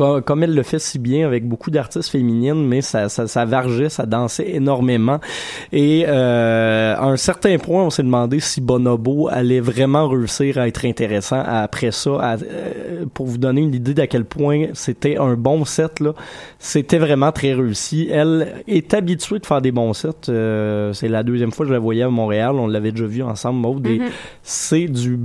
comme, comme elle le fait si bien avec beaucoup d'artistes féminines, mais ça, ça, ça vargeait, ça dansait énormément. Et euh, à un certain point, on s'est demandé si Bonobo allait vraiment réussir à être intéressant après ça. à- euh, pour vous donner une idée d'à quel point c'était un bon set, là, c'était vraiment très réussi. Elle est habituée de faire des bons sets. Euh, c'est la deuxième fois que je la voyais à Montréal. On l'avait déjà vu ensemble, Maud. et Mhm. c'est du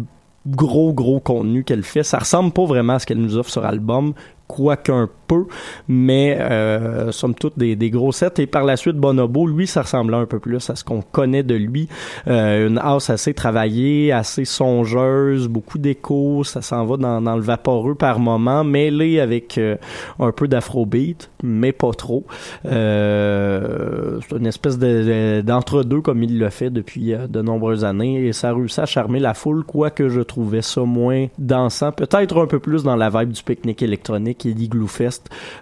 gros gros contenu qu'elle fait ça ressemble pas vraiment à ce qu'elle nous offre sur album quoique un peu mais euh, somme toute des, des gros sets. Et par la suite Bonobo lui ça ressemblait un peu plus à ce qu'on connaît de lui. Euh, une house assez travaillée assez songeuse beaucoup d'écho ça s'en va dans, le vaporeux par moment mêlé avec euh, un peu d'afrobeat mais pas trop. Euh, c'est une espèce de- de- d'entre-deux comme il le fait depuis de nombreuses années. Et ça a réussi à charmer la foule quoique je trouvais ça moins dansant peut-être un peu plus dans la vibe du pique-nique électronique et d'Igloo Fest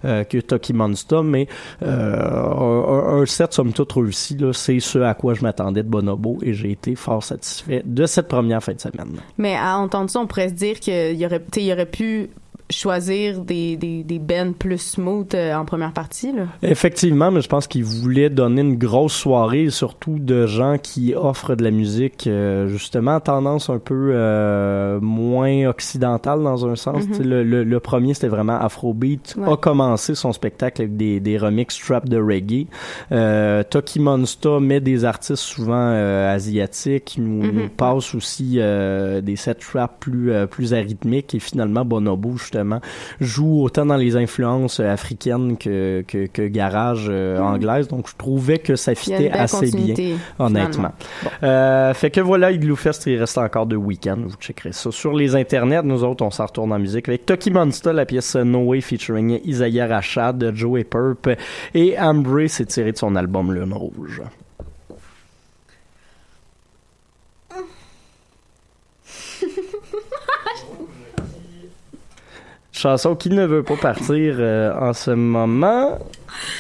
euh, que Toki Monster, mais euh, un, un set somme toute réussi, c'est ce à quoi je m'attendais de Bonobo et j'ai été fort satisfait de cette première fin de semaine. Mais à entendre ça, on pourrait se dire qu'il y y aurait pu choisir des, des, des bands plus smooth euh, en première partie, là? Effectivement, mais je pense qu'il voulait donner une grosse soirée, surtout de gens qui offrent de la musique euh, justement tendance un peu euh, moins occidentale dans un sens. Mhm. Sais, le, le, le premier, c'était vraiment Afrobeat. Ouais. A commencé son spectacle avec des, des remixes trap de reggae. Euh, Toki Monster met des artistes souvent asiatiques, nous, nous passe aussi des sets trap plus plus arythmiques et finalement Bonobo justement joue autant dans les influences euh, africaines que que, que garage euh, anglaise. Donc je trouvais que ça fitait assez bien. Honnêtement. Bon. Euh, fait que voilà, Igloo Fest, il reste encore deux week-ends. Vous checkerez ça sur les internets. Nous autres, on s'en retourne en musique avec Toki Monster, la pièce No Way featuring Isaiah Rachad, Joey Purp et Ambre, c'est tiré de son album Lune Rouge. Chanson qui ne veut pas partir euh, en ce moment.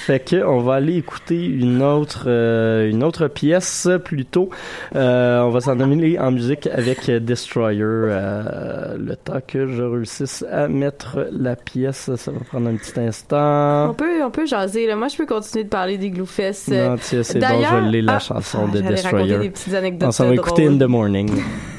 Fait que on va aller écouter une autre euh, une autre pièce plutôt. Euh, on va s'en dominer en musique avec Destroyer. euh, le temps que je réussisse à mettre la pièce, ça va prendre un petit instant. On peut, on peut jaser, là. Moi, je peux continuer de parler des Gloufest. euh, Non, tiens, c'est bon, je l'ai la ah, chanson de j'allais raconter Destroyer. des petites anecdotes On s'en va écouter. In the Morning.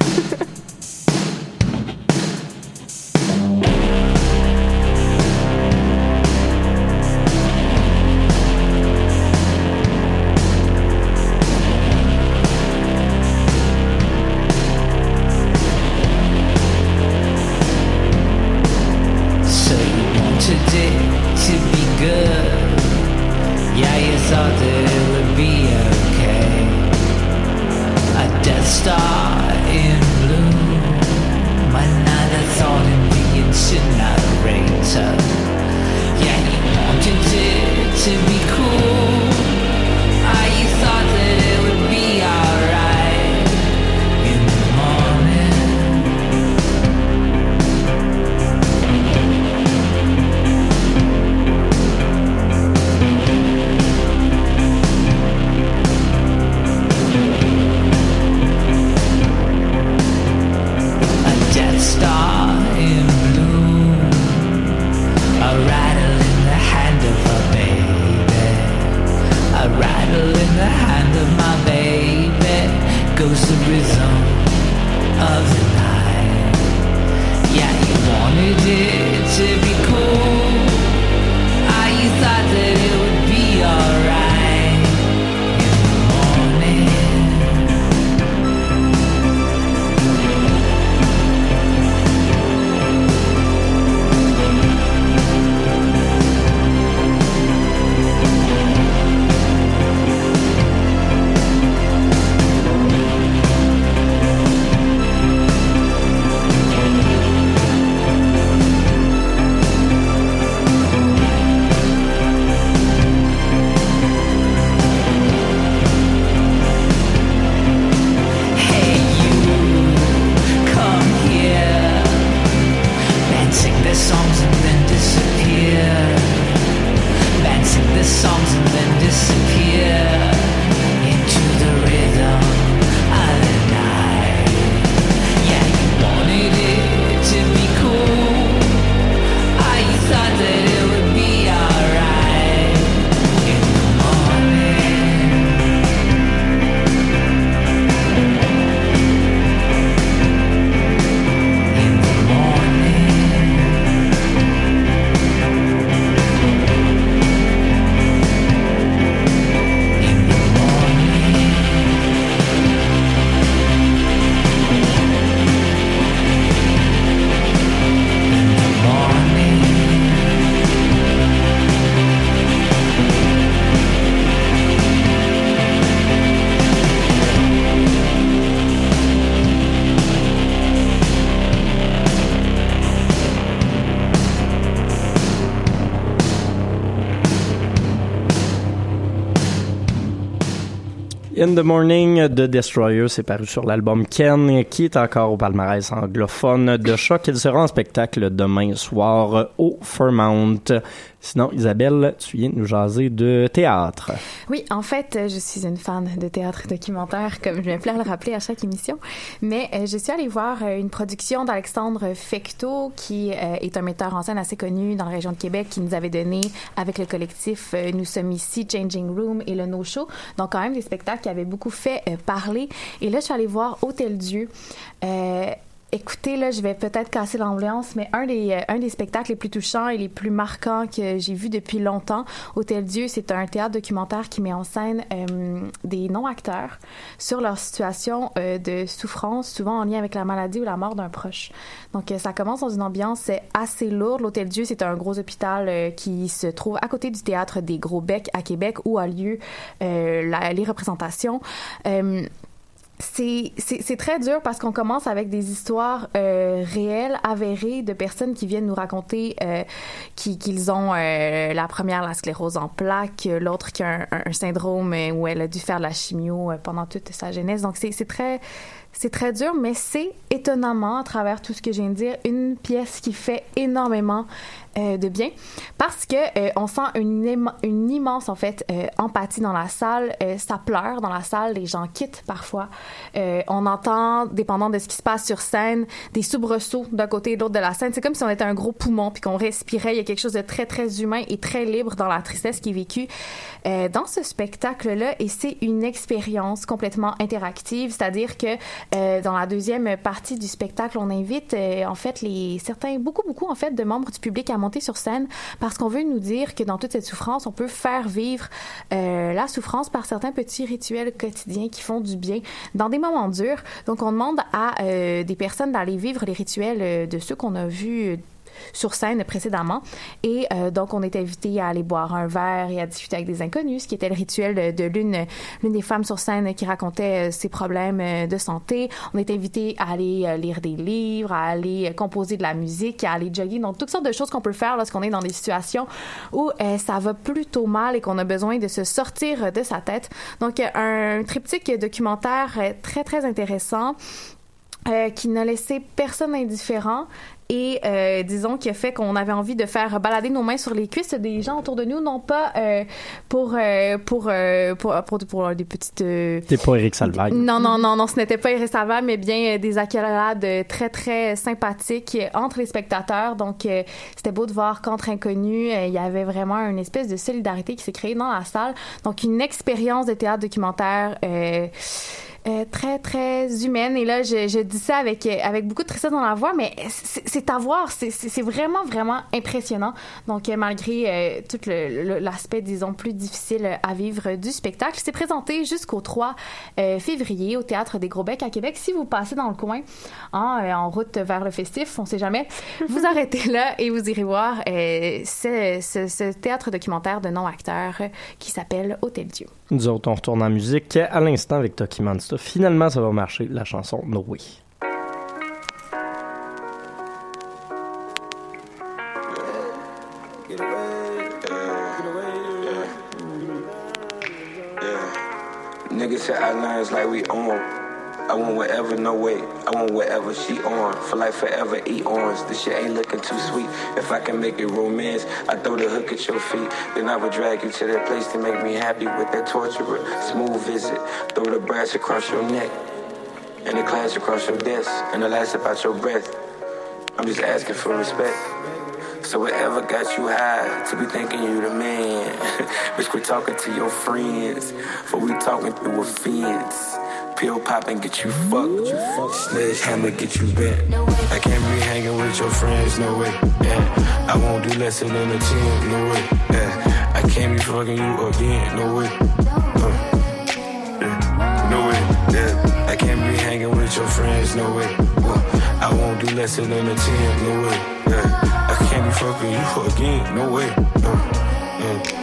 the rhythm of In the Morning de Destroyer, c'est paru sur l'album Ken, qui est encore au palmarès anglophone de choc. Il sera en spectacle demain soir au Fairmount. Sinon, Isabelle, tu viens de nous jaser de théâtre. Oui, en fait, euh, je suis une fan de théâtre documentaire, comme je plais à le rappeler à chaque émission. Mais euh, je suis allée voir euh, une production d'Alexandre Fecteau, qui est un metteur en scène assez connu dans la région de Québec, qui nous avait donné, avec le collectif Nous sommes ici, Changing Room et le No Show. Donc, quand même, des spectacles qui avaient beaucoup fait parler. Et là, je suis allée voir Hôtel Dieu. Écoutez, là, je vais peut-être casser l'ambiance, mais un des, euh, un des spectacles les plus touchants et les plus marquants que j'ai vu depuis longtemps, Hôtel Dieu, c'est un théâtre documentaire qui met en scène euh, des non-acteurs sur leur situation euh, de souffrance, souvent en lien avec la maladie ou la mort d'un proche. Donc, ça commence dans une ambiance assez lourde. L'Hôtel Dieu, c'est un gros hôpital qui se trouve à côté du théâtre des Gros Becs à Québec où a lieu la- les représentations. C'est très dur parce qu'on commence avec des histoires euh, réelles, avérées, de personnes qui viennent nous raconter euh, qui- qu'ils ont euh, la première la sclérose en plaques, euh, l'autre qui a un, syndrome où elle a dû faire de la chimio pendant toute sa jeunesse. Donc c'est très c'est très dur, mais c'est étonnamment, à travers tout ce que je viens de dire, une pièce qui fait énormément euh, de bien parce que euh, on sent une, immense en fait euh, empathie dans la salle. Euh, ça pleure dans la salle, les gens quittent parfois. Euh, on entend, dépendant de ce qui se passe sur scène, des soubresauts d'un côté et de l'autre de la scène. C'est comme si on était un gros poumon puis qu'on respirait. Il y a quelque chose de très très humain et très libre dans la tristesse qui est vécue dans ce spectacle-là et c'est une expérience complètement interactive, c'est-à-dire que dans la deuxième partie du spectacle, on invite en fait les certains beaucoup beaucoup en fait de membres du public à sur scène parce qu'on veut nous dire que dans toute cette souffrance, on peut faire vivre euh, la souffrance par certains petits rituels quotidiens qui font du bien dans des moments durs. Donc on demande à euh, des personnes d'aller vivre les rituels euh, de ceux qu'on a vus sur scène précédemment. Et euh, donc, on est invité à aller boire un verre et à discuter avec des inconnus, ce qui était le rituel de, l'une l'une des femmes sur scène qui racontait euh, ses problèmes euh, de santé. On est invité à aller lire des livres, à aller composer de la musique, à aller jogger. Donc, toutes sortes de choses qu'on peut faire lorsqu'on est dans des situations où ça va plutôt mal et qu'on a besoin de se sortir de sa tête. Donc, un triptyque documentaire très, très intéressant qui n'a laissé personne indifférent et euh, disons qui a fait qu'on avait envie de faire balader nos mains sur les cuisses des gens autour de nous non pas euh, pour, euh, pour, euh, pour pour pour des petites euh, T'es pas Eric Salvaille. non, non, non, non, ce n'était pas irrécevable, mais bien euh, des accolades euh, très, très sympathiques euh, entre les spectateurs. Donc, euh, c'était beau de voir qu'entre inconnus, euh, il y avait vraiment une espèce de solidarité qui s'est créée dans la salle. Donc, une expérience de théâtre documentaire euh, très, très humaine. Et là, je, je dis ça avec, euh, avec beaucoup de tristesse dans la voix, mais c'est à voir. C'est- vraiment, vraiment impressionnant. Donc, euh, malgré euh, tout l'aspect, disons, plus difficile à vivre du spectacle, c'est présenté jusqu'au 3 euh, février au Théâtre des Gros-Becs à Québec. Si vous passez dans le coin, en, euh, en route vers le festif, on sait jamais, vous arrêtez là et vous irez voir ce, ce- ce théâtre documentaire de non-acteurs qui s'appelle Hôtel Dieu. Nous autres, on retourne en musique à l'instant avec Toki. Finalement, ça va marcher, la chanson No Way. I want whatever, no way. I want whatever she on. For like forever, eat orange. This shit ain't looking too sweet. If I can make it romance, I throw the hook at your feet. Then I would drag you to that place to make me happy with that torturer. Smooth visit. Throw the brass across your neck. And the clash across your desk. And the last about your breath. I'm just asking for respect. So whatever got you high to be thinking you the man. Bitch, quit talking to your friends. For we talking through a fence. Pill popping, get you fucked. Sledgehammer, get you bent. I can't be hanging with your friends, no way. Yeah. I won't do less than a 10, no way. Yeah. I can't be fucking you again, no way. Uh. No way. Yeah. I can't be hanging with your friends, no way. Uh. I won't do less than a 10, no way. I can't be fucking you again, no way. Uh.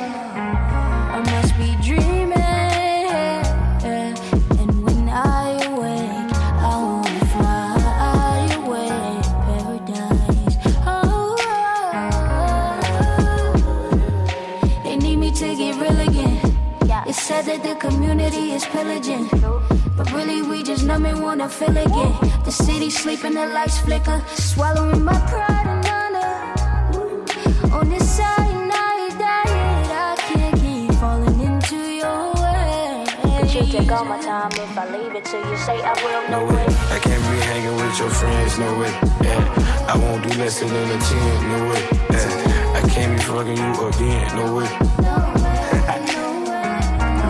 City sleeping, the lights flicker. Swallowing my pride and honor. On this side, night diet, I can't keep falling into your way. Could you take all my time if I leave it till you say I will? no way. I can't be hanging with your friends, no way. Yeah. I won't do less than a 10, no way. Yeah. I can't be fucking you again, no way.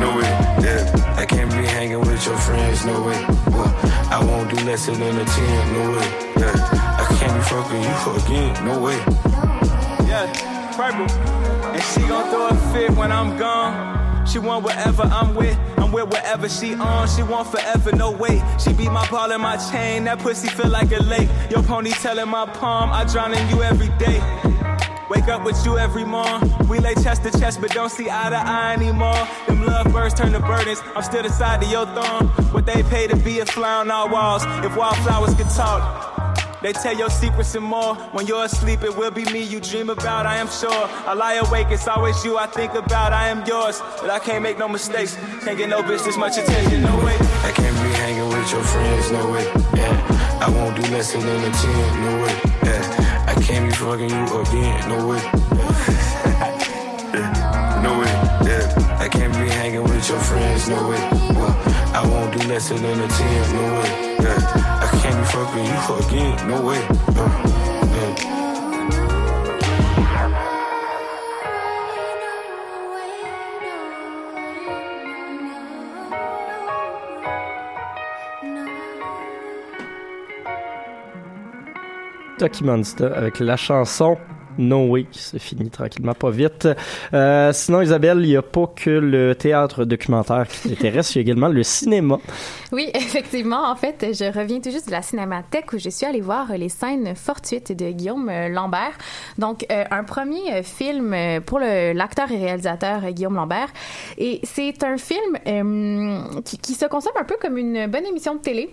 no way. Yeah. I can't be hanging with your friends, no way. Won't do less than a 10, no way. Yeah. I can't be fucking you again, no way. Yeah, purple. And she gon' throw a fit when I'm gone. She want whatever I'm with. I'm with whatever she on. She want forever, no wait. She beat my ball and my chain. That pussy feel like a lake. Your ponytail in my palm. I drown in you every day. Wake up with you every morn. We lay chest to chest, but don't see eye to eye anymore. Them love birds turn to burdens. I'm still the side of your thorn. What they pay to be a fly on our walls. If wildflowers could talk. They tell your secrets and more. When you're asleep, it will be me you dream about, I am sure. I lie awake, it's always you I think about, I am yours. But I can't make no mistakes. Can't get no bitch this much attention, no way. I can't be hanging with your friends, no way. Yeah. I won't do less than a 10, no way. Fucking you again, no way. Yeah. No way. Yeah. I can't be hanging with your friends, no way. Well, I won't do less than a 10, no way. Yeah. I can't be fucking you again, no way. Uh, Avec la chanson No Way qui se finit tranquillement pas vite. Euh, sinon, Isabelle, il n'y a pas que le théâtre documentaire qui t'intéresse, il y a également le cinéma. Oui, effectivement. En fait, je reviens tout juste de la Cinémathèque où je suis allée voir les scènes fortuites de Guillaume euh, Lambert. Donc, euh, un premier film pour l'acteur et réalisateur Guillaume Lambert. Et c'est un film qui, qui se consomme un peu comme une bonne émission de télé.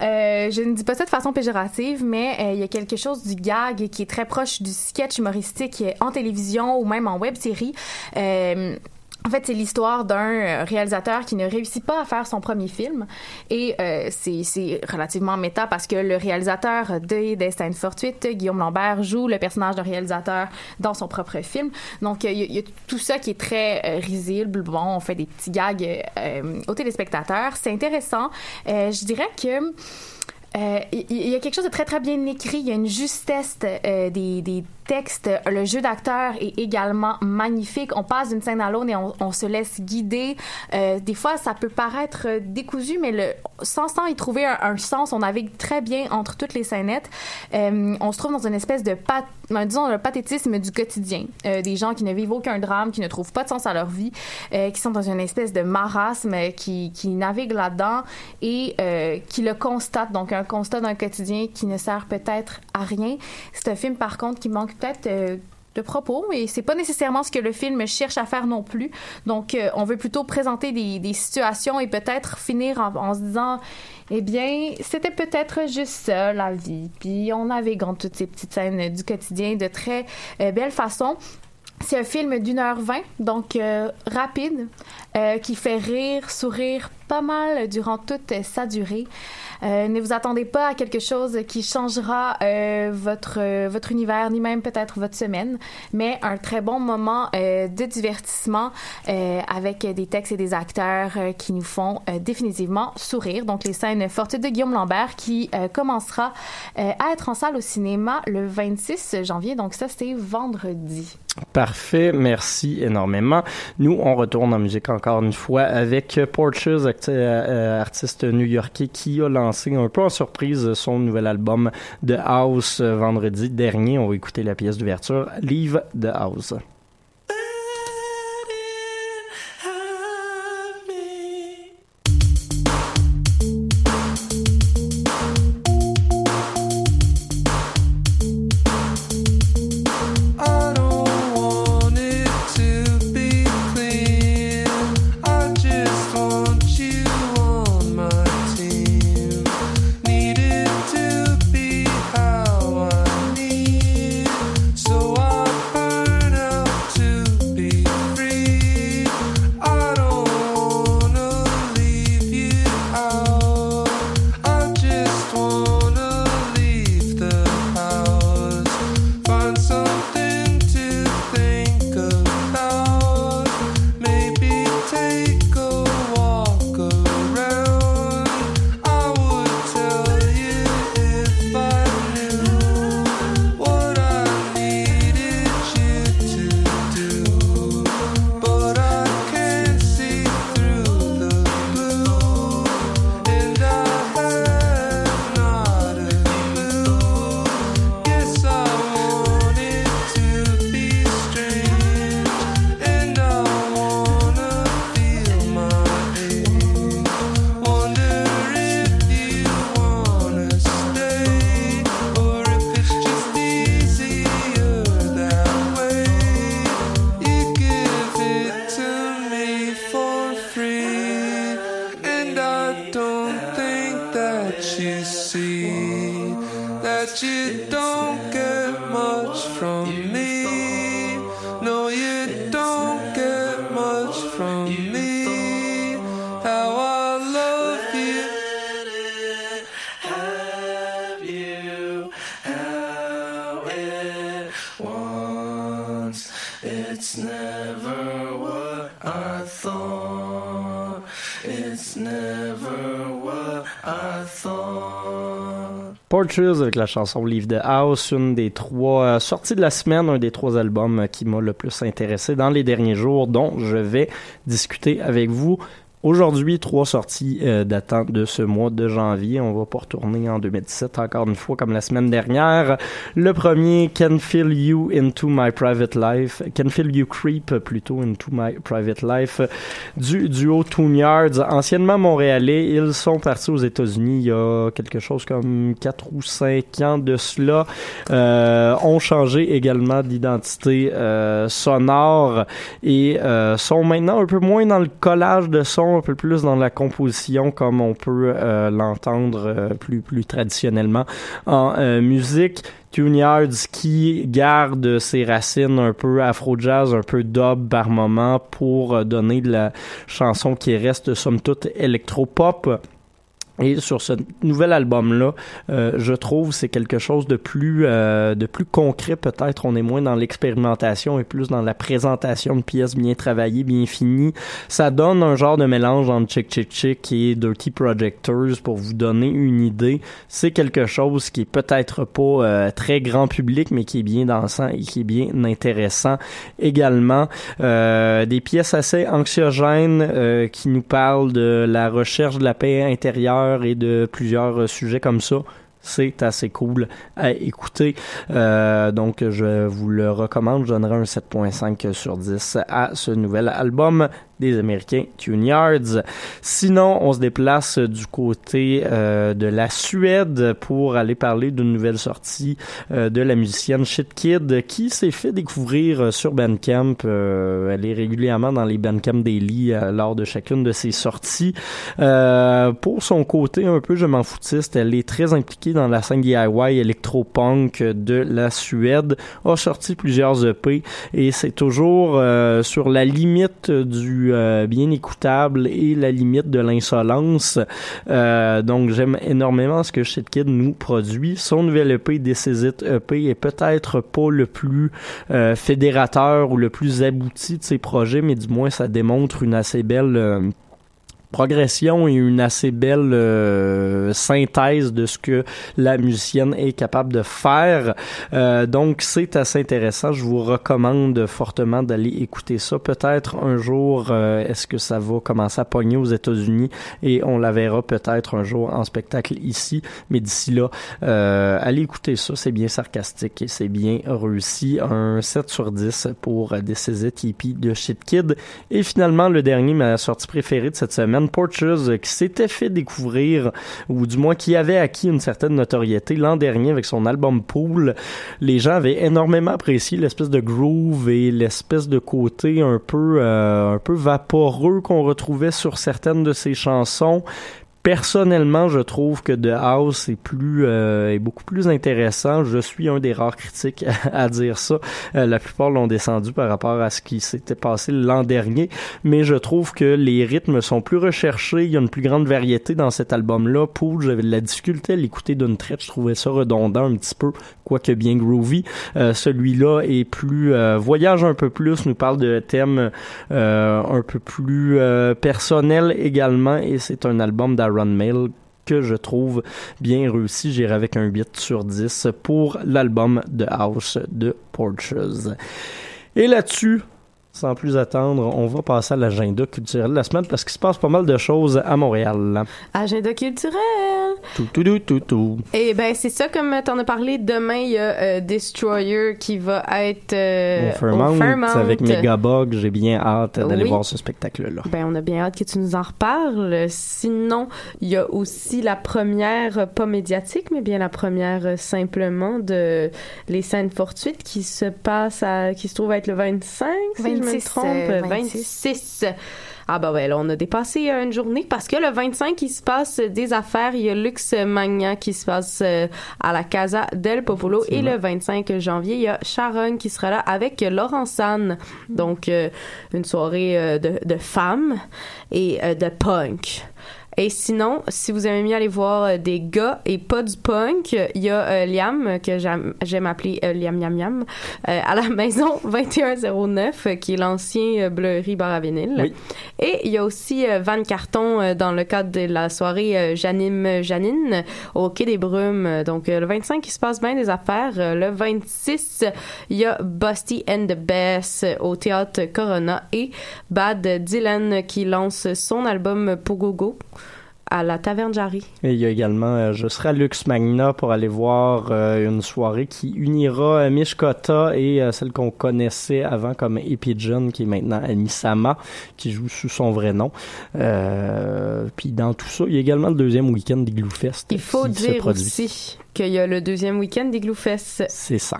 Euh, je ne dis pas ça de façon péjorative, mais euh, il y a quelque chose du gag qui est très proche du sketch humoristique en télévision ou même en web série. Euh, en fait, c'est l'histoire d'un euh, réalisateur qui ne réussit pas à faire son premier film. Et euh, c'est relativement méta parce que le réalisateur de Des scènes fortuites, Guillaume Lambert, joue le personnage d'un réalisateur dans son propre film. Donc, il y, a- tout ça qui est très euh, risible. Bon, on fait des petits gags euh, aux téléspectateurs. C'est intéressant. Euh, je dirais que... Il y a quelque chose de très très bien écrit. Il y a une justesse des, des textes. Le jeu d'acteur est également magnifique. On passe d'une scène à l'autre et on, se laisse guider. Euh, des fois, ça peut paraître décousu, mais le, sans, sans y trouver un, un sens, on navigue très bien entre toutes les scénettes. Euh, on se trouve dans une espèce de pat, ben, disons le pathétisme du quotidien. Euh, des gens qui ne vivent aucun drame, qui ne trouvent pas de sens à leur vie, euh, qui sont dans une espèce de marasme, euh, qui, qui naviguent là-dedans et euh, qui le constatent. Donc un constat d'un quotidien qui ne sert peut-être à rien. C'est un film par contre qui manque euh, de propos, mais c'est pas nécessairement ce que le film cherche à faire non plus. Donc, euh, on veut plutôt présenter des, situations et peut-être finir en, se disant, eh bien, c'était peut-être juste ça, la vie. Puis, on navigue entre toutes ces petites scènes du quotidien de très euh, belle façon. C'est un film d'une heure vingt, donc euh, rapide, euh, qui fait rire, sourire pas mal durant toute sa durée. Euh, ne vous attendez pas à quelque chose qui changera euh, votre euh, votre univers ni même peut-être votre semaine, mais un très bon moment euh, de divertissement avec des textes et des acteurs qui nous font définitivement sourire. Donc les scènes fortes de Guillaume Lambert qui commencera à être en salle au cinéma le 26 janvier. Donc ça c'est vendredi. Parfait, merci énormément. Nous, on retourne en musique encore une fois avec Porches, euh, euh, artiste new-yorkais qui a lancé un peu en surprise son nouvel album The House vendredi dernier. On va écouter la pièce d'ouverture, Leave the House. Don't get much from Portraits avec la chanson Leave the House, une des trois euh, sorties de la semaine, un des trois albums euh, qui m'a le plus intéressé dans les derniers jours, dont je vais discuter avec vous. Aujourd'hui, trois sorties euh, datant de ce mois de janvier. On va pas retourner en 2017 encore une fois comme la semaine dernière. Le premier, Can Feel You Into My Private Life. Can Feel You Creep plutôt Into My Private Life du duo Toon Yards, anciennement montréalais. Ils sont partis aux États-Unis il y a quelque chose comme 4 ou 5 ans de cela. Euh, ont changé également d'identité euh, sonore et euh, sont maintenant un peu moins dans le collage de un peu plus dans la composition comme on peut euh, l'entendre euh, plus plus traditionnellement en euh, musique. Tune Yards qui garde ses racines un peu afro-jazz, un peu dub par moment pour donner de la chanson qui reste somme toute électro-pop. Et sur ce nouvel album-là, euh, je trouve c'est quelque chose de plus euh, de plus concret peut-être. On est moins dans l'expérimentation et plus dans la présentation de pièces bien travaillées, bien finies. Ça donne un genre de mélange entre Chick Chick Chick et Dirty Projectors pour vous donner une idée. C'est quelque chose qui est peut-être pas euh, très grand public, mais qui est bien dansant et qui est bien intéressant également. Euh, des pièces assez anxiogènes euh, qui nous parlent de la recherche de la paix intérieure et de plusieurs euh, sujets comme ça. C'est assez cool à écouter. Euh, donc, je vous le recommande. Je donnerai un 7.5 sur 10 à ce nouvel album des Américains Tune. Sinon, on se déplace du côté euh, de la Suède pour aller parler d'une nouvelle sortie euh, de la musicienne Shit Kid qui s'est fait découvrir euh, sur Bandcamp. Elle est régulièrement dans les Bandcamp Daily lors de chacune de ses sorties. Pour son côté un peu je m'en foutiste, elle est très impliquée dans la scène DIY électro-punk de la Suède, a sorti plusieurs EP et c'est toujours sur la limite du euh, bien écoutable et la limite de l'insolence. Euh, donc j'aime énormément ce que Shit Kid nous produit. Son nouvel EP, It EP, est peut-être pas le plus euh, fédérateur ou le plus abouti de ses projets, mais du moins ça démontre une assez belle euh, progression et une assez belle euh, synthèse de ce que la musicienne est capable de faire. Euh, donc c'est assez intéressant. Je vous recommande fortement d'aller écouter ça. Peut-être un jour, euh, est-ce que ça va commencer à pogner aux États-Unis? Et on la verra peut-être un jour en spectacle ici. Mais d'ici là, euh, allez écouter ça. C'est bien sarcastique et c'est bien réussi. Un 7 sur 10 pour It EP de Shit Kid. Et finalement, le dernier, ma sortie préférée de cette semaine, Euh, qui s'était fait découvrir, ou du moins qui avait acquis une certaine notoriété l'an dernier avec son album Pool. Les gens avaient énormément apprécié l'espèce de groove et l'espèce de côté un peu, euh, un peu vaporeux qu'on retrouvait sur certaines de ses chansons. Personnellement, je trouve que The House est plus euh, est beaucoup plus intéressant. Je suis un des rares critiques à dire ça. Euh, la plupart l'ont descendu par rapport à ce qui s'était passé l'an dernier, mais je trouve que les rythmes sont plus recherchés. Il y a une plus grande variété dans cet album-là. Pour j'avais de la difficulté à l'écouter d'une traite. Je trouvais ça redondant un petit peu, quoique bien groovy. Euh, Celui-là est plus voyage un peu plus, nous parle de thèmes un peu plus personnels également, et c'est un album d'Aaron Mail que je trouve bien réussi. J'irai avec un 8 sur 10 pour l'album de House de Porches. Et là-dessus, sans plus attendre, on va passer à l'agenda culturel de la semaine parce qu'il se passe pas mal de choses à Montréal. Agenda culturel. Tout, tout, tout, tout, tout. Et ben c'est ça comme t'en as parlé. Demain il y a euh, Destroyer qui va être euh, Au Fairmount, au Fairmount. avec Megabug, j'ai bien hâte d'aller Oui. voir ce spectacle-là. Ben, on a bien hâte que tu nous en reparles. Sinon, il y a aussi la première, euh, pas médiatique, mais bien la première euh, simplement de Les scènes fortuites qui se passe à, qui se trouve être le 25, si je me 26, trompe. euh, 26. Ah bah ouais, là, on a dépassé euh, une journée parce que le 25, il se passe des affaires. Il y a Lux Magna qui se passe euh, à la Casa del Popolo. Et le 25 janvier, il y a Sharon qui sera là avec Laurent San. Donc, euh, une soirée euh, de, de femmes et euh, de punk. Et sinon, si vous aimez mieux aller voir euh, des gars et pas du punk, il y a euh, Liam, que j'aime j'aime appeler euh, Liam Miam, euh, à la maison 2109, euh, qui est l'ancien euh, Bleury bar à vinyle. Oui. Et il y a aussi euh, Van Carton euh, dans le cadre de la soirée euh, Janime Janine au Quai des Brumes. Euh, Donc euh, le 25, il se passe bien des affaires. Euh, le 26, il y a Busty and the Best euh, au théâtre Corona et Bad Dylan qui lance son album Pogogo à la Taverne Jarry. Et il y a également, euh, je serai à Lux Magna pour aller voir euh, une soirée qui unira euh, Mish Kota et celle qu'on connaissait avant comme Epigen, qui est maintenant Amisama, qui joue sous son vrai nom. Puis dans tout ça, il y a également le deuxième week-end d'Igloo Fest. Il faut dire aussi qu'il y a le deuxième week-end d'Igloo Fest. C'est ça.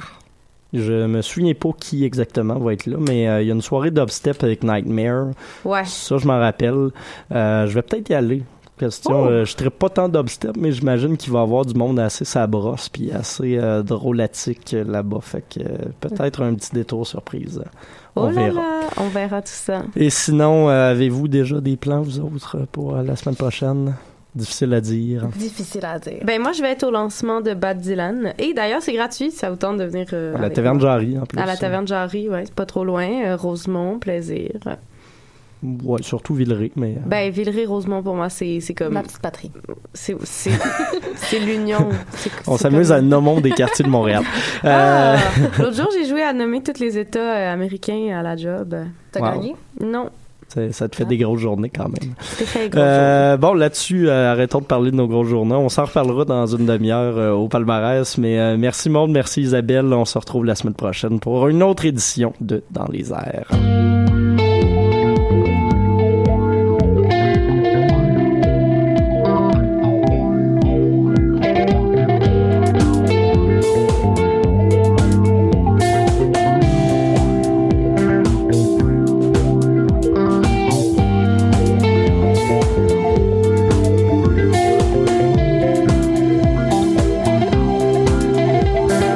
Je me souviens pas qui exactement va être là, mais euh, il y a une soirée dubstep avec Nightmare. Ouais. Ça, je m'en rappelle. Euh, je vais peut-être y aller. Question, Oh. euh, je ne pas tant dubstep, mais j'imagine qu'il va y avoir du monde assez sabrosse puis assez euh, drôlatique euh, là-bas. Fait que euh, peut-être un petit détour surprise. On oh là verra. là, on verra tout ça. Et sinon, euh, avez-vous déjà des plans, vous autres, pour euh, la semaine prochaine? Difficile à dire. Difficile à dire. Ben moi, je vais être au lancement de Bad Dylan. Et d'ailleurs, c'est gratuit, ça vous tente de venir euh, À la Taverne. Jarry, en plus. À la Taverne Jarry, ouais, c'est pas trop loin. Euh, Rosemont, plaisir. Ouais, surtout Villeray, mais... euh, Ben, Villeray, Rosemont, pour moi, c'est c'est comme... Ma petite patrie. C'est l'union. On s'amuse comme- à nommer des quartiers de Montréal. Ah! Euh, L'autre jour, j'ai joué à nommer tous les États euh, américains à la job. T'as Wow. gagné? Non, ça- te fait des grosses journées quand même. c'était très gros. Euh, bon, là-dessus, euh, arrêtons de parler de nos grosses journées. On s'en reparlera dans une demi-heure euh, au palmarès. Mais euh, merci Maud, merci Isabelle. On se retrouve la semaine prochaine pour une autre édition de Dans les airs.